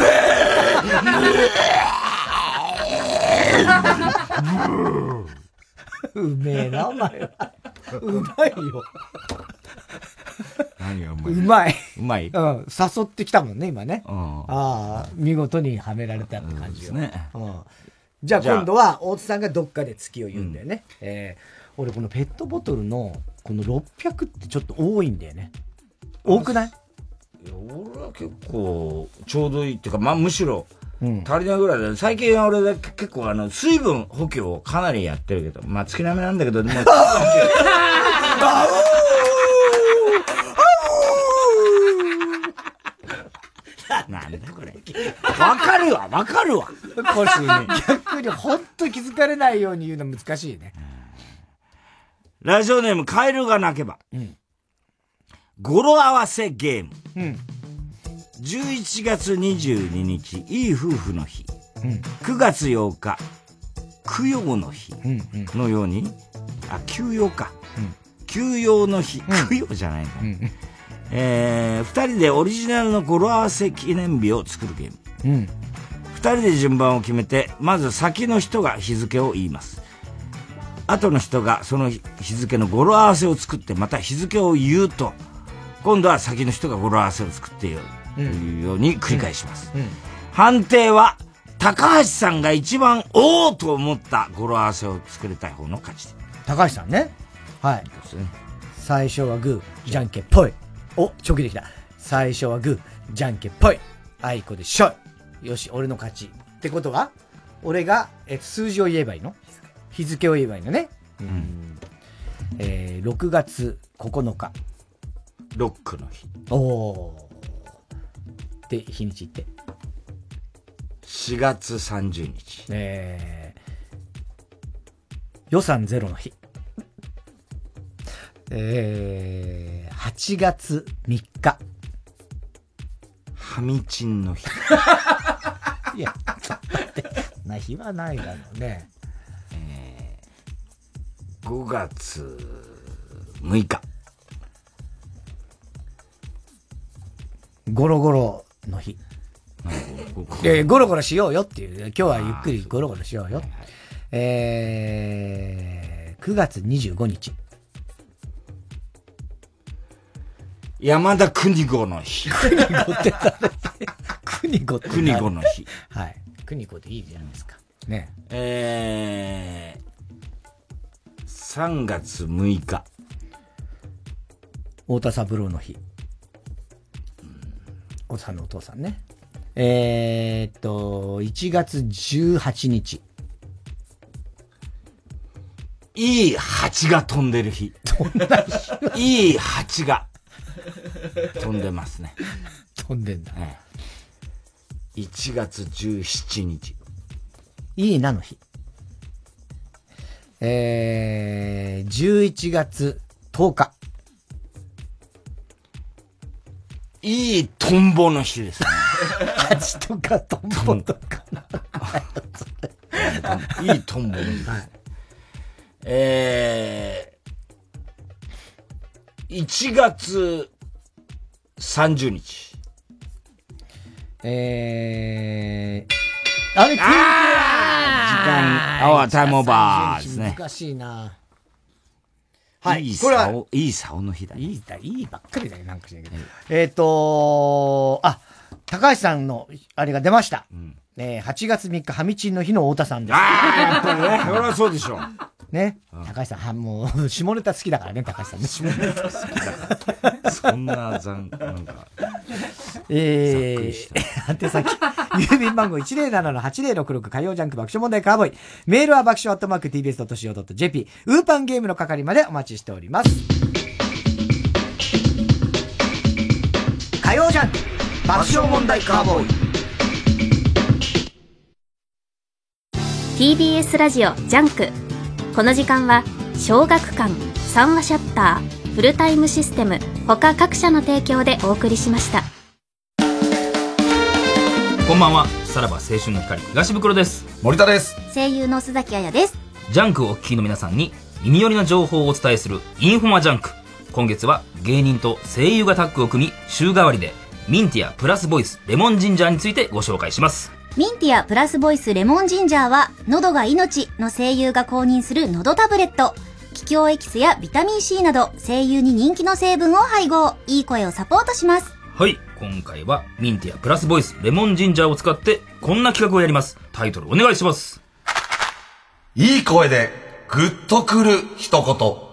うめえな、お前は。うまいよ。何がうまい？うまい。うまい？うん。誘ってきたもんね、今ね。うん、ああ、見事にはめられたって感じよ。ね。うん。じゃあ今度は、大津さんがどっかで月を言うんだよね。うん、えー、俺このペットボトルの、この600ってちょっと多いんだよね。多くない？いや、俺は結構、ちょうどいいっていうか、まあむしろ、うん、足りないぐらいで、最近俺で結構あの、水分補給をかなりやってるけど、まあ月並みなんだけど、でも、なんだこれ。わかるわ、わかるわ。これ、逆にほんと気づかれないように言うの難しいね。ラジオネーム、カエルが鳴けば。うん、語呂合わせゲーム。うん11月22日、いい夫婦の日。うん、9月8日、供養の日のように、うんうん、あ、休養か。うん、休養の日、供養じゃないの。うん、えー、二人でオリジナルの語呂合わせ記念日を作るゲーム。うん、二人で順番を決めて、まず先の人が日付を言います。後の人がその日付の語呂合わせを作って、また日付を言うと、今度は先の人が語呂合わせを作って。というように繰り返します。判定は、高橋さんが一番おおと思った語呂合わせを作りたい方の勝ち。高橋さんね。はい。ですね。最初はグー、じゃんけんぽい。お、チョキできた。最初はグー、じゃんけんぽい。あいこでしょい。よし、俺の勝ち。ってことは、俺が、え数字を言えばいいの？日付を言えばいいのね。うん。えー、6月9日。ロックの日。おお。って日にちって。4月30日。えー、予算ゼロの日。えー、8月3日。ハミチンの日。いや、ちょっと待って。な日はないだろうね。えー、5月6日。ゴロゴロの日。で、ゴロゴロしようよっていう。今日はゆっくりゴロゴロしようよ。えー、9月25日。山田邦子の日。邦子って誰？邦子って邦子の日。はい。邦子でいいじゃないですか。ね。えー、3月6日。太田三郎の日。おさんのお父さんね。えー、っと、1月18日。いい蜂が飛んでる日。いい蜂が飛んでますね。飛んでんだ。ね、1月17日。いいなの日。えー、11月10日。いいトンボの日ですね。蜂とかトンボとか。いいトンボの日です。はい、えー、1月30日。えー、あれ、時間、アワータイムオーバーですね。難しいな。はい。いい竿、いい竿の日だ、いいだ、いいばっかりだよ、なんかしないけど。えっ、ー、とあ、高橋さんの、あれが出ました。うん、えー、8月3日、ハミチンの日の太田さんです。ああ、やっぱりね。そりゃそうでしょう。ね。高橋さん、はもう、下ネタ好きだからね、高橋さんね。下ネタ好きだから。そんな残、なんか。えー、宛先、郵便番号107-8066火曜ジャンク爆笑問題カーボーイ。メールは爆笑アットマーク tbs.co.jp。ウーパンゲームの係までお待ちしております。火曜ジャンク爆笑問題カーボーイ。TBS ラジオジャンク。この時間は小学館、三和シャッター、フルタイムシステム他各社の提供でお送りしました。こんばんはさらば青春の光東ブクロです。森田です。声優の洲崎綾です。ジャンクをお聞きの皆さんに耳寄りな情報をお伝えするインフォマジャンク。今月は芸人と声優がタッグを組み週替わりでミンティアプラスボイスレモンジンジャーについてご紹介しますミンティアプラスボイスレモンジンジャーは喉が命の声優が公認する喉タブレット。桔梗エキスやビタミン C など声優に人気の成分を配合。いい声をサポートします。はい今回はミンティアプラスボイスレモンジンジャーを使ってこんな企画をやります。タイトルお願いします。いい声でグッとくる一言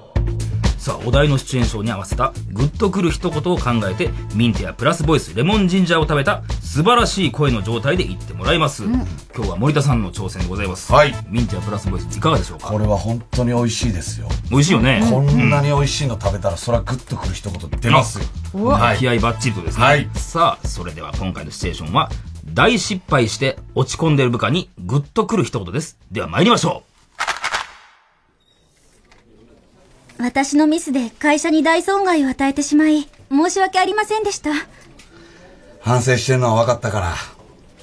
さあ、お題のシチュエーションに合わせたグッとくる一言を考えて、ミンティアプラスボイスレモンジンジャーを食べた素晴らしい声の状態で言ってもらいます。うん、今日は森田さんの挑戦でございます。はい。ミンティアプラスボイスいかがでしょうか？これは本当に美味しいですよ。美味しいよね。こんなに美味しいの食べたら、それはグッとくる一言出ますよ。はい、気合バッチリとですね。はい。さあ、それでは今回のシチュエーションは、大失敗して落ち込んでいる部下にグッとくる一言です。では参りましょう。私のミスで会社に大損害を与えてしまい、申し訳ありませんでした。反省してるのは分かったか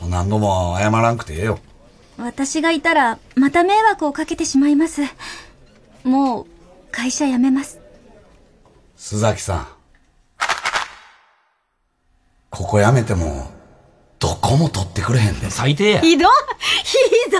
ら、何度も謝らんくてええよ。私がいたら、また迷惑をかけてしまいます。もう、会社辞めます。須崎さん。ここ辞めても、どこも取ってくれへんで。最低や。ひどいひど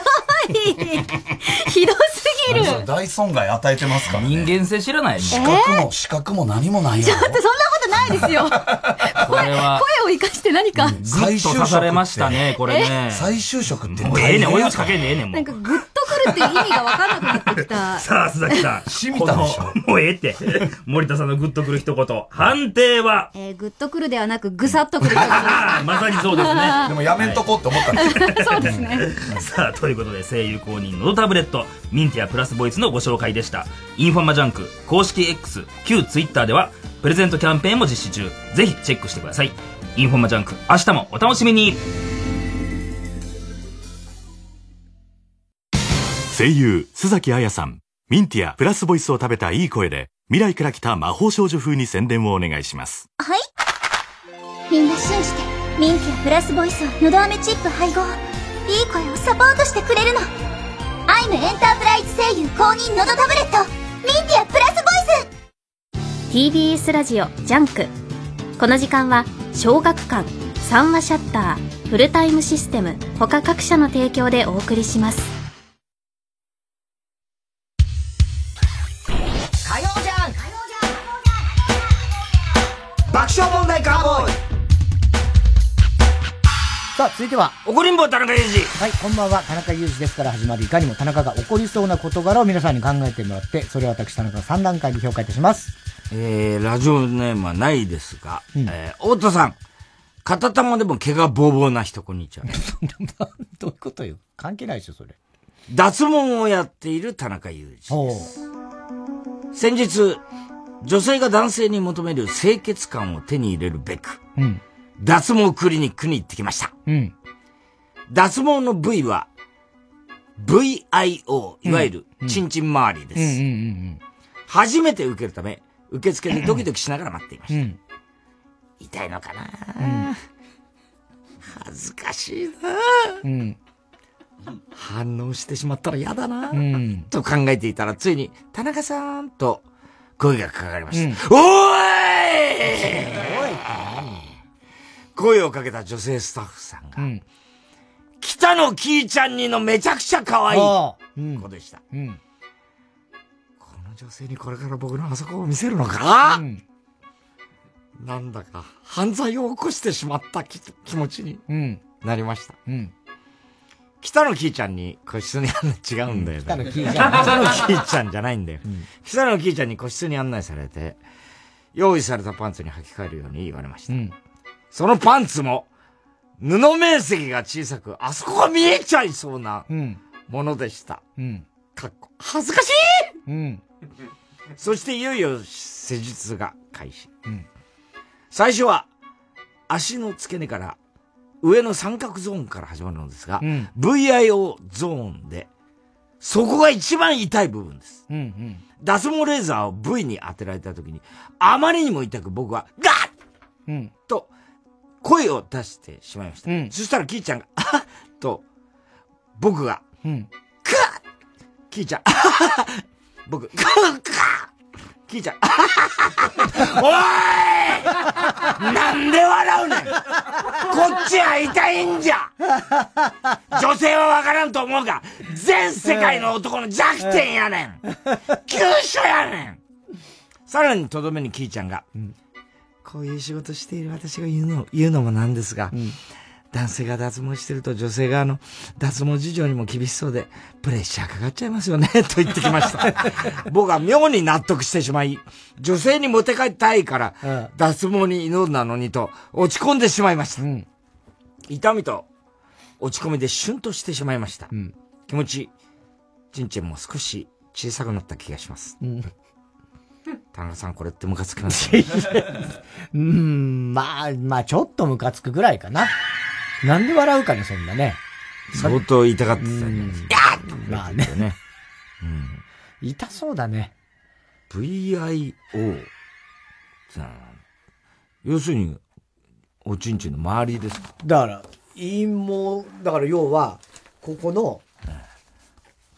いひどすぎる大損害与えてますから、ね、人間性知らない資格も、資格も何もないよ。ちょっとそんなことないですよ。これは。声を生かして何か。最終職。されましたね、これね。再就職ってもうええねん、追い打ちかけんでええねん、もう。なんかグッとくるっていう意味が分かんなくなってきた。さあ、洲崎さん。しみたでしょ。もうええって。森田さんのグッとくる一言。判定は？えー、グッとくるではなく、ぐさっとくる。まさにそうですね。でもやめんとこって思ったんです そうですね。さあ、ということで、声優公認のタブレット、ミンティアプラスボイスのご紹介でした。インフォマジャンク、公式 X、旧 Twitter では、プレゼントキャンペーンも実施中。ぜひチェックしてください。インフォマジャンク、明日もお楽しみに声優、洲崎綾さん、ミンティアプラスボイスを食べたいい声で、未来から来た魔法少女風に宣伝をお願いします。はい。みんな信じて。ミンティアプラスボイスをのど飴チップ配合いい声をサポートしてくれるのアイムエンタープライズ声優公認のどタブレットミンティアプラスボイス TBS ラジオジャンクこの時間は小学館三和シャッターフルタイムシステム他各社の提供でお送りします爆笑問題カーボーイさあ、続いては。怒りんぼ田中裕二。はい、こんばんは。田中裕二ですから始まるいかにも田中が起こりそうな事柄を皆さんに考えてもらって、それを私田中が3段階で評価いたします？えー、ラジオネームはないですが、うん、えー、太田さん。片玉でも毛がボーボーな人、こんにちは。どういうことよ関係ないでしょ、それ。脱毛をやっている田中裕二です。先日、女性が男性に求める清潔感を手に入れるべく、うん。脱毛クリニックに行ってきました。うん。脱毛の部位は、VIO、いわゆる、チンチン周りです。初めて受けるため、受付でドキドキしながら待っていました。うん、痛いのかな、うん、恥ずかしいな、うん、反応してしまったら嫌だな、うん、と考えていたら、ついに、田中さんと声がかかりました。うん、おーい！声をかけた女性スタッフさんが、うん、北野キーちゃんにのめちゃくちゃ可愛い子でした、うん、この女性にこれから僕のあそこを見せるのか、うん、なんだか犯罪を起こしてしまった気持ちになりました。北野キーちゃんに個室に案内、違うんだよ、ね、北野キーちゃん。北野キーちゃんじゃないんだよ。北野キーちゃんに個室に案内されて、用意されたパンツに履き替えるように言われました。そのパンツも、布面積が小さく、あそこが見えちゃいそうなものでした。うん。かっこ、恥ずかしいうん。そしていよいよ施術が開始。うん。最初は、足の付け根から上の三角ゾーンから始まるのですが、うん、VIO ゾーンで、そこが一番痛い部分です。うんうん、脱毛レーザーを V に当てられた時に、あまりにも痛く僕は、ガッ、うん、と、声を出してしまいました。うん、そしたらキーちゃんが、あっ！と、僕が、うん、クッ！キーちゃん、僕、クックッ聞いちゃう。おい！なんで笑うねん。こっちは痛いんじゃ。女性はわからんと思うが、全世界の男の弱点やねん。急所やねん。さらにとどめにキーちゃんが、うん、こういう仕事している私が言うの、言うのもなんですが、うん男性が脱毛してると女性側の脱毛事情にも厳しそうで、プレッシャーかかっちゃいますよね、と言ってきました。僕は妙に納得してしまい、女性にモテ帰ったいから、脱毛に祈るなのにと落ち込んでしまいました。うん、痛みと落ち込みでシュンとしてしまいました。うん、気持ち、ちんちんも少し小さくなった気がします。うん田中さん、これってムカつきますうん、まあ、まあ、ちょっとムカつくぐらいかな。なんで笑うかね、そんなね。相当言いたかったんじゃないですか。まあね。ね。うん。痛そうだね。VIO。要するに、おちんちんの周りですか？だから、陰毛、だから要は、ここの、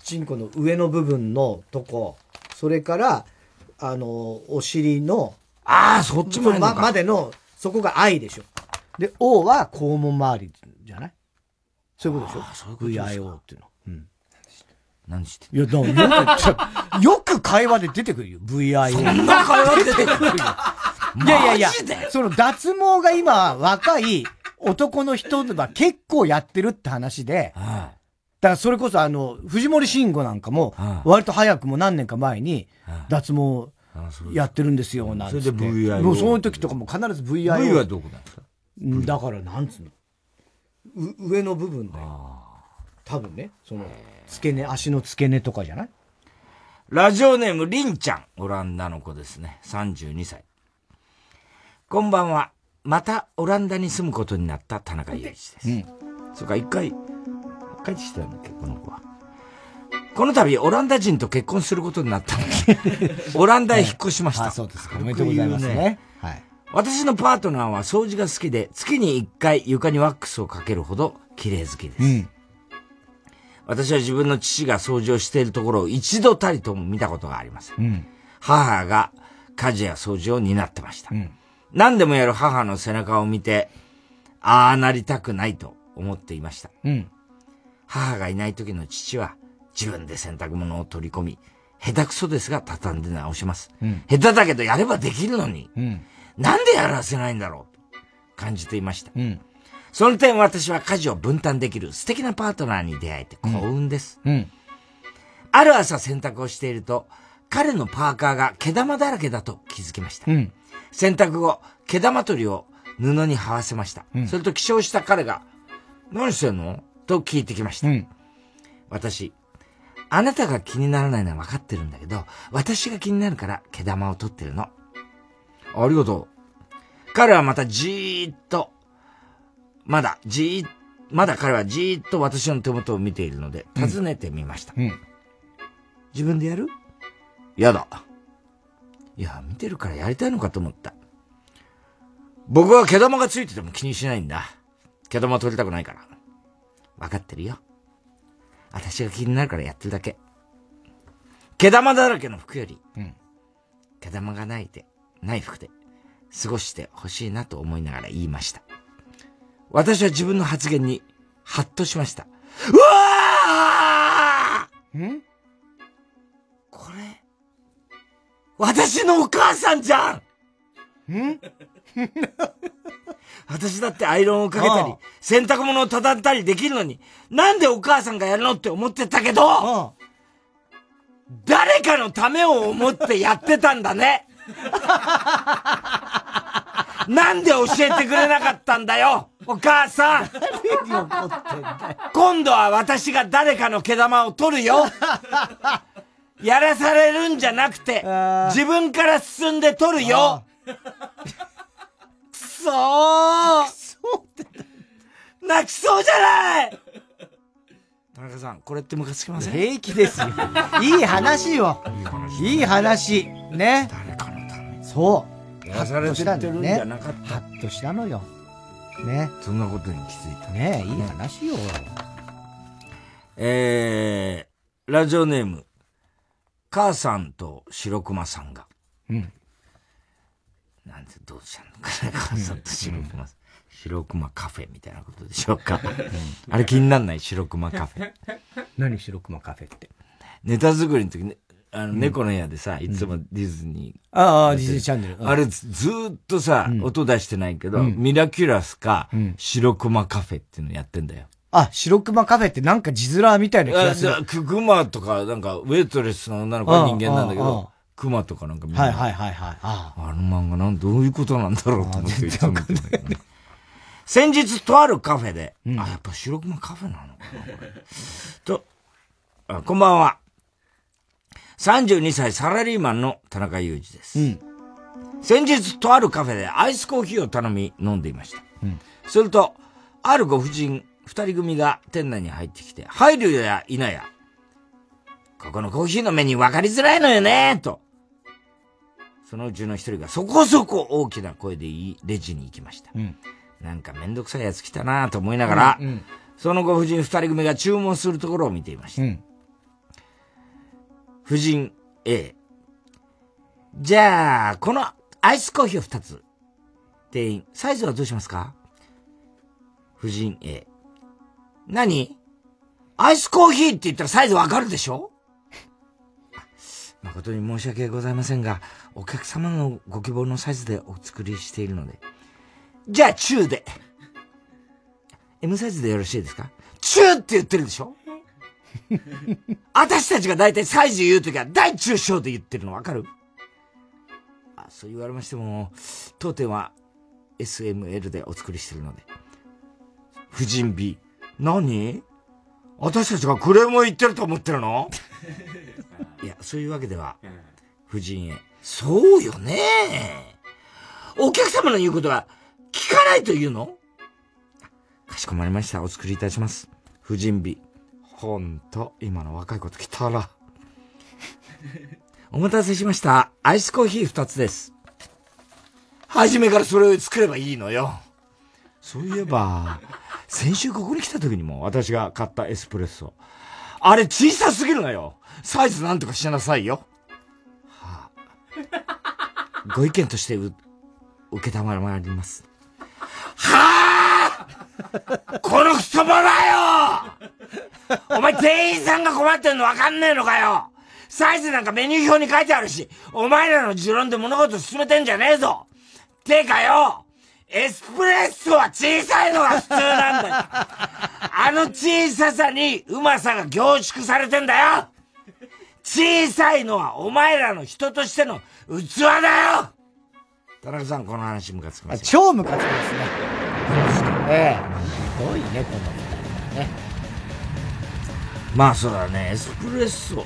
チンコの上の部分のとこ、それから、あの、お尻の、ああ、そっちまでままでの、そこが愛でしょ。で、O は肛門周りじゃない？そういうことでしょ？そういうこと ?VIO っていうの。うん。何していや、でもよく、よく会話で出てくるよ、VIO。そんな会話で出てくる？よ。いやいやいや、その脱毛が今若い男の人が結構やってるって話で、だからそれこそあの、藤森慎吾なんかも、割と早くも何年か前に、脱毛やってるんですよ、なんて。それで VIO。もうその時とかも必ず VIO。V はどこなんですか？だから、なんつうの？う上の部分だよ。多分ね、その、付け根、足の付け根とかじゃない？ラジオネーム、りんちゃん。オランダの子ですね。32歳。こんばんは。またオランダに住むことになった田中裕二です。うん。そっか、一回、帰ってきたんだっけ、この子は。この度、オランダ人と結婚することになったので、オランダへ引っ越しました。あ、そうですか。おめでとうございますね。はい。私のパートナーは掃除が好きで、月に一回床にワックスをかけるほど綺麗好きです。うん、私は自分の父が掃除をしているところを一度たりとも見たことがありません。うん、母が家事や掃除を担ってました。うん、何でもやる母の背中を見て、ああなりたくないと思っていました。母がいない時の父は自分で洗濯物を取り込み、下手くそですが畳んで直します。下手だけどやればできるのに。なんでやらせないんだろう？と感じていました。うん、その点私は家事を分担できる素敵なパートナーに出会えて幸運です。うんうん、ある朝洗濯をしていると、彼のパーカーが毛玉だらけだと気づきました。洗濯後、毛玉取りを布に這わせました。それと起床した彼が、何してんの？と聞いてきました。私、あなたが気にならないのは分かってるんだけど、私が気になるから毛玉を取ってるの。ありがとう。彼はまたじーっと、まだじーまだ彼はじーっと私の手元を見ているので、尋ねてみました。うん、自分でやる？やだ。いや、見てるからやりたいのかと思った。僕は毛玉がついてても気にしないんだ。毛玉取りたくないから。わかってるよ。私が気になるからやってるだけ。毛玉だらけの服より、うん、毛玉がないで、ない服で過ごしてほしいなと思いながら言いました。私は自分の発言にハッとしました。うわー！ん？これ、私のお母さんじゃん！ん？私だってアイロンをかけたり、洗濯物を畳んだりできるのに、なんでお母さんがやるのって思ってたけど、誰かのためを思ってやってたんだねなんで教えてくれなかったんだよお母さん今度は私が誰かの毛玉を取るよやらされるんじゃなくて、自分から進んで取るよくそー泣きそうじゃない田中さん、これってムカつきません？平気ですよ。いい話よ。いい話。ね。誰かのためそう。やされてるんじゃなかった。ハッとしたのよ。ね。そんなことに気づいた。ねいい話よ。えー、ラジオネーム、母さんと白熊さんが。うん。なんてどうしたのかな、母さんと白熊さん。白熊カフェみたいなことでしょうか。あれ気になんない白熊カフェ。何白熊カフェって？ネタ作りの時ね、あの、猫の部屋でさ、いつもディズニー。ああ、ディズニーチャンネル。あれずっとさ、音出してないけど、ミラキュラスか、白熊カフェっていうのやってんだよ。あ、白熊カフェってなんか字面みたいな気がする。クマとか、なんか、ウェイトレスの女の子は人間なんだけど、クマとかなんか見はいはいはいはい。あの漫画なん、どういうことなんだろうと思っていつも見てんだけどね。先日、とあるカフェで、うん、あ、やっぱ白熊カフェなのかな、これ。と、あ、こんばんは。32歳サラリーマンの田中裕二です。うん、先日、とあるカフェでアイスコーヒーを頼み飲んでいました。うん、すると、あるご婦人二人組が店内に入ってきて、入るや否や、ここのコーヒーのメニュー分かりづらいのよねと。そのうちの一人がそこそこ大きな声でレジに行きました。うんなんかめんどくさいやつ来たなと思いながら、うんうん、そのご婦人二人組が注文するところを見ていました。うん、婦人 A。じゃあ、このアイスコーヒーを二つ。店員、サイズはどうしますか？婦人 A。何？アイスコーヒーって言ったらサイズわかるでしょ？誠に申し訳ございませんが、お客様のご希望のサイズでお作りしているので、じゃあ、中で。M サイズでよろしいですか？中って言ってるでしょ？私たちが大体サイズ言うときは大中小で言ってるのわかる？あそう言われましても、当店は SML でお作りしてるので。婦人 B。何？私たちがクレームを言ってると思ってるの？いや、そういうわけでは、婦人 A。そうよねお客様の言うことは聞かないというの？かしこまりました。お作りいたします。婦人美。ほんと、今の若い子と来たら。お待たせしました。アイスコーヒー二つです。初めからそれを作ればいいのよ。そういえば、先週ここに来た時にも私が買ったエスプレッソ。あれ小さすぎるのよ。サイズなんとかしなさいよ。はあ、ご意見としてう、受けたまります。はあ この太もだよお前店員さんが困ってんの分かんねえのかよ。サイズなんかメニュー表に書いてあるし、お前らの持論で物事進めてんじゃねえぞ。てかよエスプレッソは小さいのが普通なんだよ。あの小ささにうまさが凝縮されてんだよ。小さいのはお前らの人としての器だよ。田中さん、この話ムカつきます超ムカつきますね。ええ。ひどいね、この。ね。まあ、そうだね、エスプレッソ。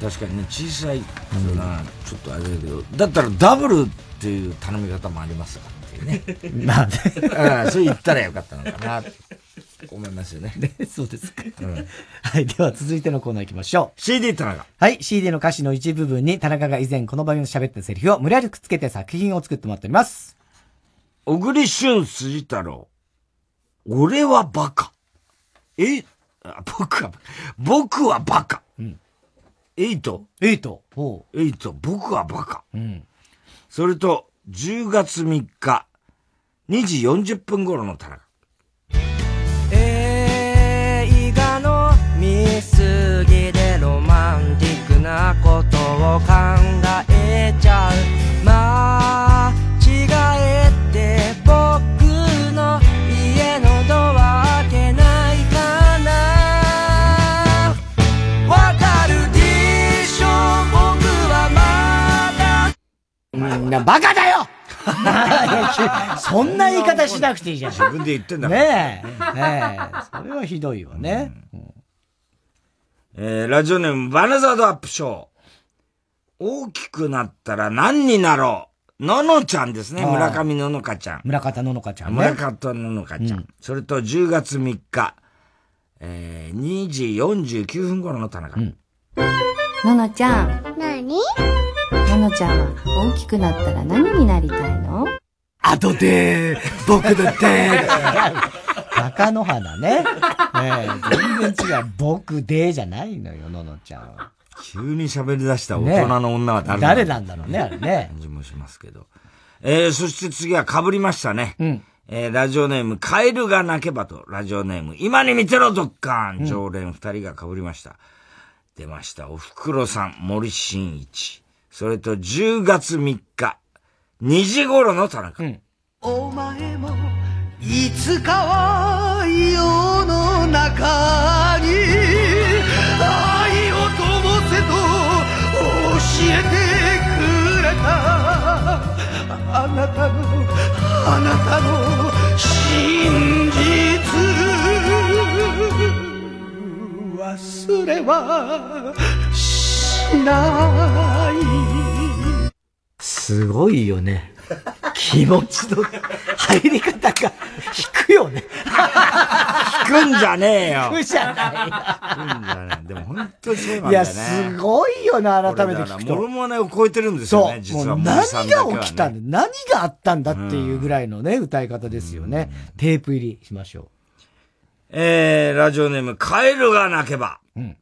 確かにね、小さいのな、ちょっとあれだけど、だったらダブルっていう頼み方もありますかっていうね。まあね。そう言ったらよかったのかな。思いますよね。ねそうですか。うん、はい。では続いてのコーナー行きましょう。CD 田中。はい。CD の歌詞の一部分に田中が以前この番組で喋ったセリフを無理やりくっつけて作品を作ってもらっております。小栗旬辻太郎。俺はバカ。え僕は、僕はバカ。うん。エイトエイト。ほう。エイト、僕はバカ。うん。それと、10月3日、2時40分頃の田中。過ぎでロマンティックなことを考えちゃうんなバカだよ そんな言い方しなくていいじゃん。自分で言ってんだねえ。ねえ。それはひどいわね。うんえー、ラジオネーム、バナザードアップショー。大きくなったら何になろうののちゃんですね。村上ののかちゃん。村方ののかちゃん、ね。村方ののかちゃん。うん、それと10月3日、えー、2時49分頃の田中。うん。ののちゃん。なにののちゃんは大きくなったら何になりたいの？あとで僕ので鷹の花ね。え全然違う。僕でじゃないのよ、ののちゃんは。急に喋り出した大人の女は誰な、ね、誰なんだろうね、あれね。感じもしますけど。えー、そして次は被りましたね。うん。えー、ラジオネーム、カエルが鳴けばと、ラジオネーム、今に見てろ、ドッカーン、常連二人が被りました。出ました。おふくろさん、森進一。それと10月3日、2時頃の田中。うん、お前も、いつかは世の中に、愛を灯せと教えてくれた。あなたのあなたの真実忘れはしないすごいよね気持ちの入り方が引くよね。引くんじゃねえよ。引くじゃない。引くんじゃねえ。でも本当にそうなんだよね。いや、すごいよな、改めて聞くと。モルモネを超えてるんですよね、実は。何が起きたんだ、何があったんだっていうぐらいのね、歌い方ですよね。テープ入りしましょう。えー、ラジオネーム、カエルが鳴けば。うん。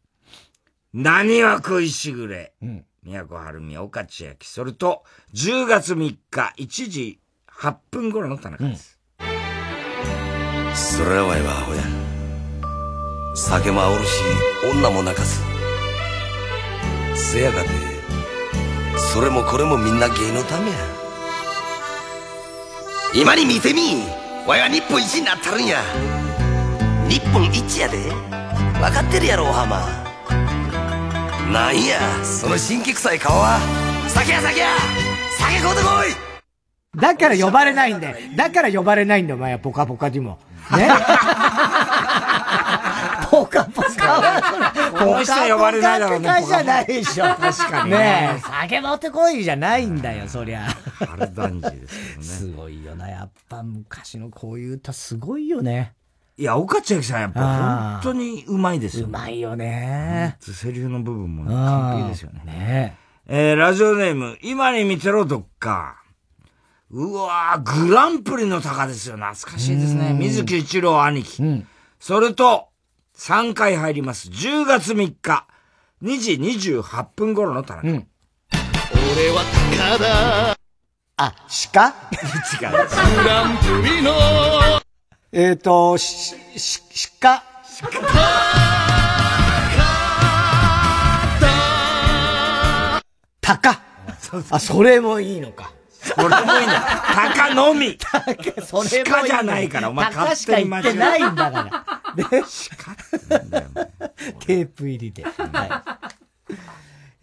何は食いしぐれ。うん。宮古春美、岡千秋、それと、10月3日、1時8分頃の田中です。うん、それはえはアホや。酒もおるし、女も泣かす。せやがて、それもこれもみんな芸のためや。今に見てみわいは日本一になったるんや。日本一やで。分かってるやろ、お浜。なんやその神経臭い顔は酒や酒や酒買うてこいだから呼ばれないんだよ。だから呼ばれないんだよ、お前はポカポカにも。ね？ポカポカは、ポカポカ呼ばれないだろうね。じゃないでしょ。確かにね。酒持ってこいじゃないんだよ、そりゃ。春団地ですよね。すごいよな。やっぱ昔のこういう歌すごいよね。いや、岡千秋さんやっぱ本当にうまいですよ、うまいよね。セリフの部分も完璧ですよね。ねえー、ラジオネーム、今に見てろどっか。うわー、グランプリの鷹ですよ。懐かしいですね。水木一郎兄貴。うん、それと、3回入ります。10月3日、2時28分頃の田中。うん、俺は鷹だ。あ、鹿？違う。グランプリのえっ、ー、と、し、し、鹿。鹿。鷹。あ、それもいいのか。それもいいんだ。鷹のみ。それも鹿じゃないから、お前鷹しか言ってないんだから。で、鹿ってなんだよ。テープ入りで。はい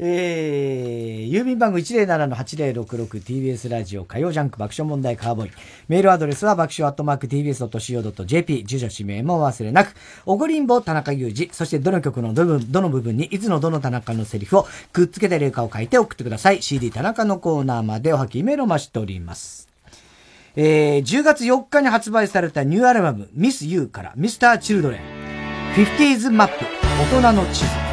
えー、郵便番号 107-8066TBS ラジオ火曜ジャンク爆笑問題カーボーイ。メールアドレスは爆笑アットマーク TBS.CO.JP。住所氏名も忘れなく。おごりんぼ田中裕二。そしてどの曲のどの部分にいつのどの田中のセリフをくっつけて霊歌を書いて送ってください。CD 田中のコーナーまでおはきメールを待しております。えー、10月4日に発売されたニューアルバム、ミス・ユーからミスター・チルドレン。50s マップ、大人の地図。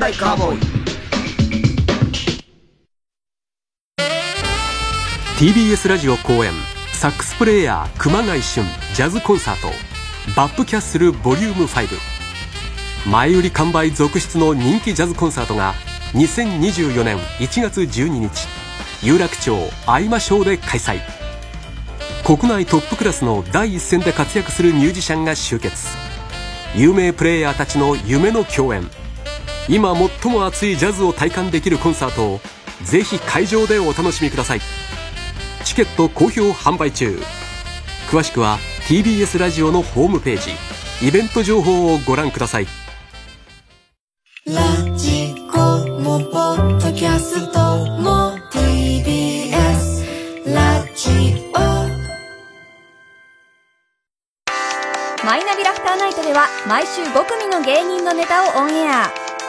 カーボーイ。TBS ラジオ公演サックスプレーヤー熊谷俊ジャズコンサートバップキャッスルボリューム5前売り完売続出の人気ジャズコンサートが2024年1月12日有楽町相馬ショーで開催。国内トップクラスの第一線で活躍するミュージシャンが集結。有名プレーヤーたちの夢の共演。今最も熱いジャズを体感できるコンサートをぜひ会場でお楽しみください。チケット好評販売中。詳しくは TBS ラジオのホームページ。イベント情報をご覧ください。ラジコもポッドキャストも TBS ラジオ。マイナビラフターナイトでは毎週5組の芸人のネタをオンエア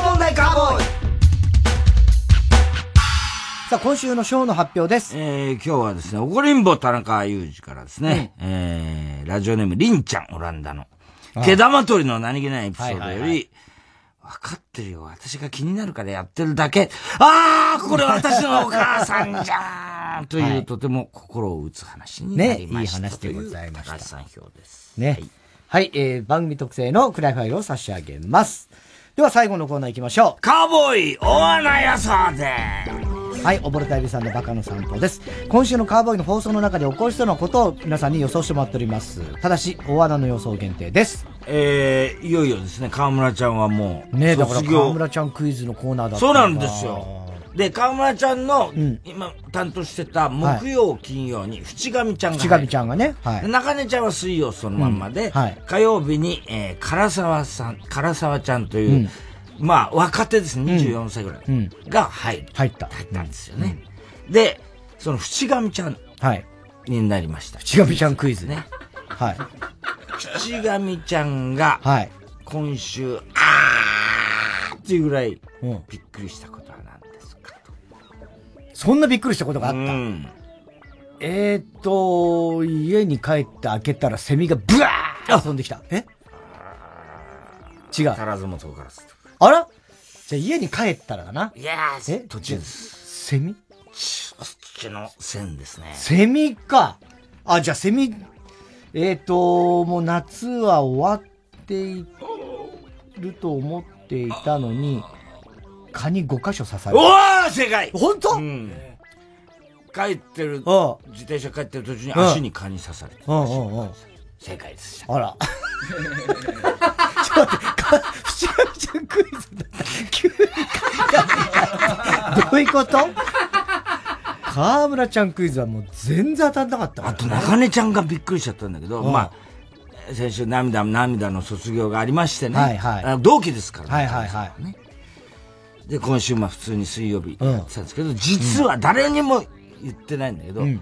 問題カーボーイさあ、今週のショーの発表です。えー、今日はですね、おこりんぼ田中裕二からですね、うん、えー、ラジオネームりんちゃん、オランダの。毛玉取りの何気ないエピソードより、分かってるよ。私が気になるからやってるだけ。ああこれ私のお母さんじゃんという、はい、とても心を打つ話になりました。ね、いい話でございました。高橋さん表です。ね。はい、はい、えー、番組特製のクライファイルを差し上げます。では最後のコーナー行きましょう。カーボーイ大穴予想ではい、溺れたエビさんのバカの散歩です。今週のカーボーイの放送の中で起こりそうなことを皆さんに予想してもらっております。ただし、大穴の予想限定です。えー、いよいよですね、河村ちゃんはもう。ねだから河村ちゃんクイズのコーナーだったそうなんですよ。で、河村ちゃんの、うん、今担当してた木曜、金曜に、淵上ちゃんが。淵上ちゃんがね。はい。中根ちゃんは水曜そのまんまで、うんはい、火曜日に、えー、唐沢さん、唐沢ちゃんという、うんまあ、若手ですね、24歳ぐらい。うん、が入る。入った。入ったんですよね。うん、で、その、淵上ちゃん。はい。になりました。淵上ちゃんクイズね。はい。淵上ちゃんが、はい。今週、あーっていうぐらい、びっくりしたことは何ですかと。そんなびっくりしたことがあった。うん、えーと、家に帰って開けたらセミがブワー遊んできた。え？違う。足らずも遠からず。あら？じゃあ家に帰ったらだな。いやー、え？途中です。セミ？そっちの線ですね。セミか。あ、じゃあセミ、えっ、ー、と、もう夏は終わっていると思っていたのに、蚊に5箇所刺された。おー正解本当、うん、帰ってる、自転車帰ってる途中に足に蚊に刺された。正解です。あら。ちょっと待って、か、ふちがみちゃんクイズだった。急にどういうこと？河村ちゃんクイズはもう全然当たんなかったあと中根ちゃんがびっくりしちゃったんだけど、うん、まあ、先週涙、涙の卒業がありましてね。はいはい。同期ですからね。はいはいはい。ね、で、今週まあ普通に水曜日やってたんですけど、うん、実は誰にも言ってないんだけど、うん、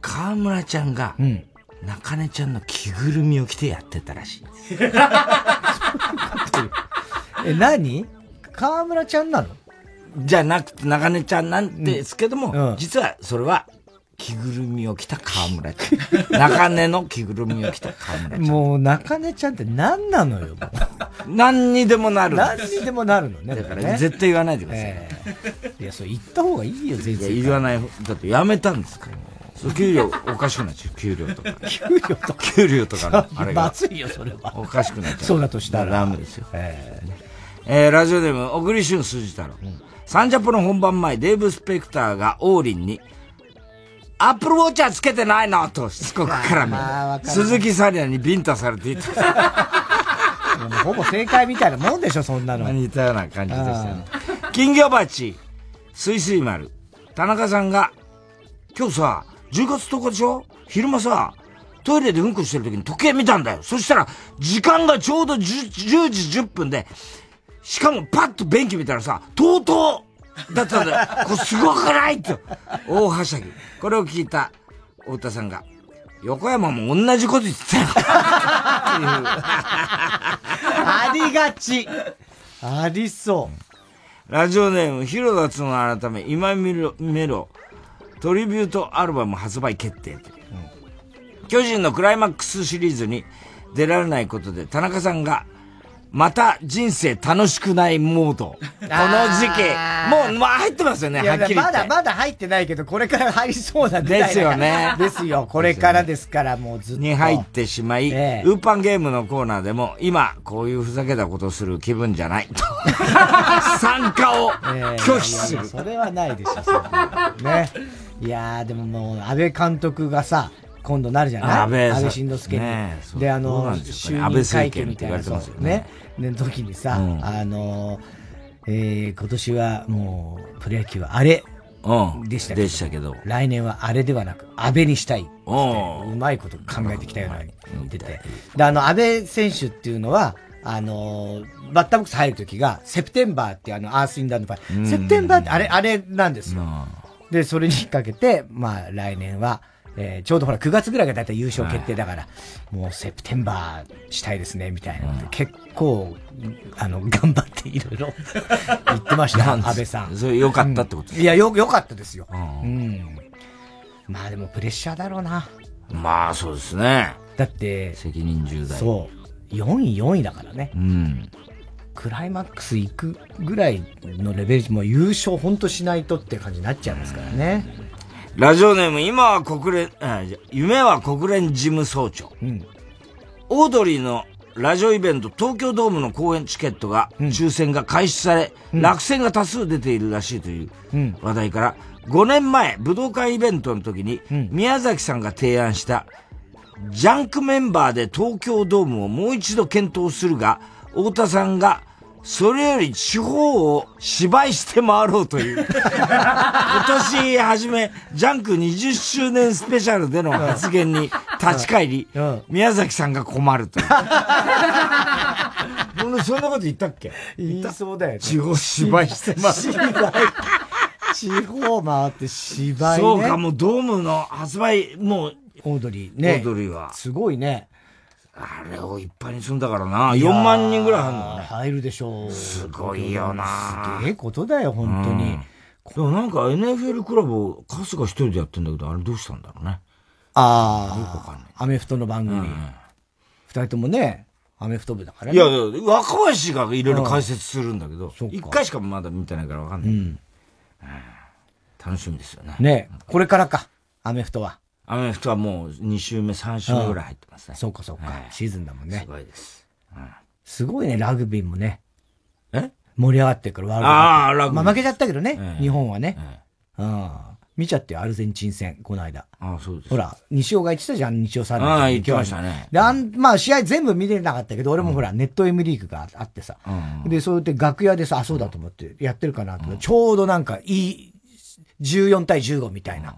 河村ちゃんが、うん。中根ちゃんの着ぐるみを着てやってたらしいです。え、何？河村ちゃんなの？じゃなくて中根ちゃんなんですけども、うん。うん、実はそれは着ぐるみを着た河村ちゃん。中根の着ぐるみを着た河村ちゃん。もう中根ちゃんって何なのよ。何にでもなる何にでもなるのね。だから絶対言わないでください。えー、いや、それ言った方がいいよ、全然。言わない。だってやめたんですから。給料おかしくなっちゃう、給料とか。給料とか。給料とかの、あれが。まずいよ、それは。おかしくなっちゃう。そうだとしたら。ダメですよ。えー、えー、ラジオネーム、小栗旬筋太郎。うん、サンジャポの本番前、デーブ・スペクターが王林に、アップルウォッチャーつけてないのとしつこく絡め、鈴木サリアにビンタされていた。ほぼ正解みたいなもんでしょ、そんなの。似たような感じでしたね。金魚鉢、すいすい丸、田中さんが、今日さ、10月10日でしょ？昼間さ、トイレでうんこしてる時に時計見たんだよ。そしたら、時間がちょうど 10, 10時10分で、しかもパッと便器見たらさ、とうとうだったんだよ。これすごくないって。大はしゃぎ。これを聞いた太田さんが、横山も同じこと言ってたよ。ありがち。ありそう。ラジオネーム、広田つの改め、今見ろ、メロ、トリビュートアルバム発売決定、うん、巨人のクライマックスシリーズに出られないことで、田中さんが、また人生楽しくないモード。この時期。もう、まあ入ってますよね、はっきりまだまだ入ってないけど、これから入りそうなんですよね。ですよ。これからですから、もうずっと。に入ってしまい、えー、ウーパンゲームのコーナーでも、今、こういうふざけたことする気分じゃない。と 参加を拒否する、えーいやいや。それはないでしょ、ね。いやー、でももう、安倍監督がさ、今度なるじゃない？安倍安倍晋之助に。ね、で、あの、就任会見みたいな、そうね。ね、時にさ、うん、あの、えー、今年はもう、プロ野球はあれ、でしたけど、でしたけど来年はあれではなく、安倍にしたい。うまいこと考えてきたような言ってて。で、あの、安倍選手っていうのは、あのバッターボックス入るときが、セプテンバーってあの、アースインダーの場合、セプテンバーってあれ、あれなんですよ。で、それにかけて、まあ、来年は、えー、ちょうどほら9月ぐらいがだいたい優勝決定だから、もうセプテンバーしたいですね、みたいな、うん、結構、あの、頑張っていろいろ 言ってました、安倍さん。それ良かったってこと、うん、いや、よ、良かったですよ。うん、うん。まあでもプレッシャーだろうな。まあそうですね。だって、責任重大。そう。4位、4位だからね。うん。クライマックス行くぐらいのレベル、もう優勝本当しないとって感じになっちゃいますからね。ラジオネーム、今は国連、夢は国連事務総長。うん、オードリーのラジオイベント、東京ドームの公演チケットが、抽選が開始され、うん、落選が多数出ているらしいという話題から、5年前、武道館イベントの時に、宮崎さんが提案した、ジャンクメンバーで東京ドームをもう一度検討するが、太田さんがそれより地方を芝居して回ろうという。今年初め、ジャンク20周年スペシャルでの発言に立ち返り、宮崎さんが困るという。俺そんなこと言ったっけ？言いそうだよね。地方芝居して回る。地方回って芝居、ね、そうか、もうドームの発売、もう。オードリーね。オードリーは。すごいね。あれをいっぱいにすんだからな。4万人ぐらい入るの？ね。入るでしょう。すごいよな。すげえことだよ、本当に。でもなんか NFL クラブを春日一人でやってんだけど、あれどうしたんだろうね。ああ。よくわかんない。アメフトの番組。二、人ともね、アメフト部だからね。いや、若林がいろいろ解説するんだけど、一回しかまだ見てないからわかんない。うん。楽しみですよね。ねこれからか、アメフトは。アメフトはもう2週目、3週目ぐらい入ってますね。そうかそうか、シーズンだもんね。すごいです。うん、すごいね、ラグビーもね。え？盛り上がってくるワールドああ、ラグビー。まあ負けちゃったけどね、え日本はね。え、うん。見ちゃってよ、アルゼンチン戦、この間。ああ、そうです。ほら、西尾が言ってたじゃん、西尾さん。ああ、言ってましたね。で、あん、まあ試合全部見れなかったけど、俺もほら、ネット M リーグがあってさ。うん、で、そうやって楽屋でさ、あ、そうだと思ってやってるかなと、うん、ちょうどなんかいい、14対15みたいな。うん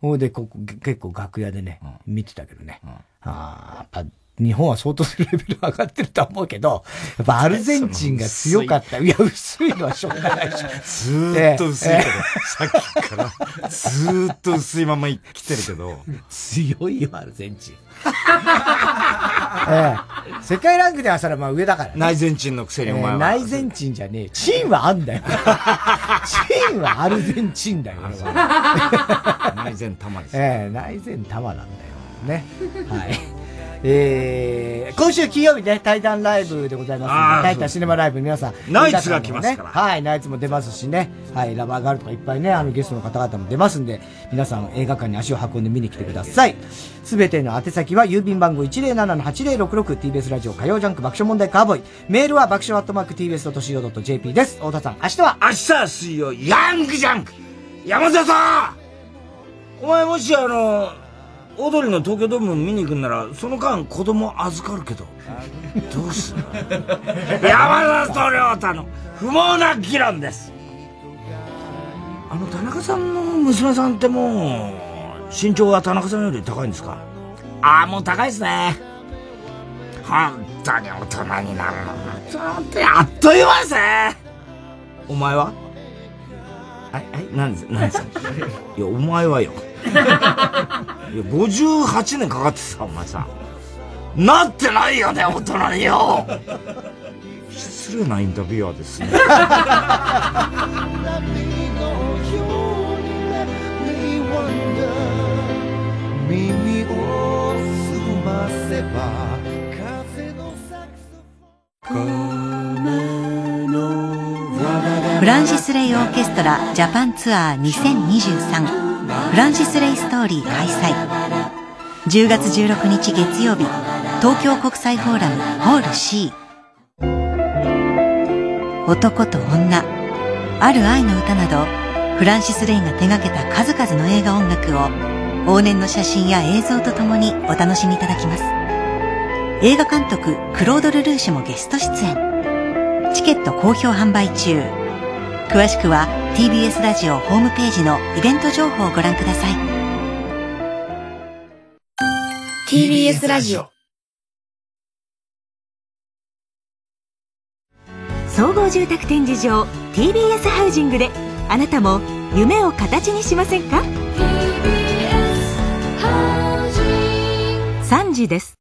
ほいで、ここ、結構楽屋でね、見てたけどね。ああ、やっぱ、日本は相当レベル上がってると思うけど、やっぱアルゼンチンが強かった。いや、薄いのはしょうがないし。ずーっと薄いけど、さっきから、ずーっと薄いまま来てるけど。強いよ、アルゼンチン。ええ、世界ランクではそれはまあ上だから、ね、内前チンのくせにお前は、えー、内前チンじゃねえ。チンはあんだよ。チンはアルゼンチンだよ。内前玉です。ええー、内前玉なんだよ。ね。はい。えー、今週金曜日ね、対談ライブでございますタイタンシネマライブ皆さん。ナイツが来ますから。はい、ナイツも出ますしね。はい、ラバーガールとかいっぱいね、あのゲストの方々も出ますんで、皆さん映画館に足を運んで見に来てください。すべての宛先は郵便番号 107-8066TBS ラジオ火曜ジャンク爆笑問題カーボーイ。メールは爆笑アットマーク TBS.CO.JP です。太田さん、明日は？明日は水曜、ヤングジャンク山田さんお前もしあの、オーの東京ドーム見に行くんならその間子供預かるけど どうする山里亮太の不毛な議論ですあの田中さんの娘さんってもう身長は田中さんより高いんですか？ああ、もう高いですね。本当に大人になるの。ってあっという間ですね。お前は？はい、はい、なんです、なんです いや、お前はよ。58年かかってさ、お前さ。なってないよね、大人によ。失礼なインタビュアーですね。フランシス・レイ・オーケストラジャパンツアー2023フランシス・レイ・ストーリー開催。10月16日月曜日東京国際フォーラムホール C 男と女ある愛の歌などフランシス・レイが手掛けた数々の映画音楽を往年の写真や映像とともにお楽しみいただきます。映画監督クロード・ルルーシュもゲスト出演。チケット好評販売中。詳しくは TBS ラジオホームページのイベント情報をご覧ください。TBS ラジオ。総合住宅展示場 TBS ハウジングであなたも夢を形にしませんか？3時です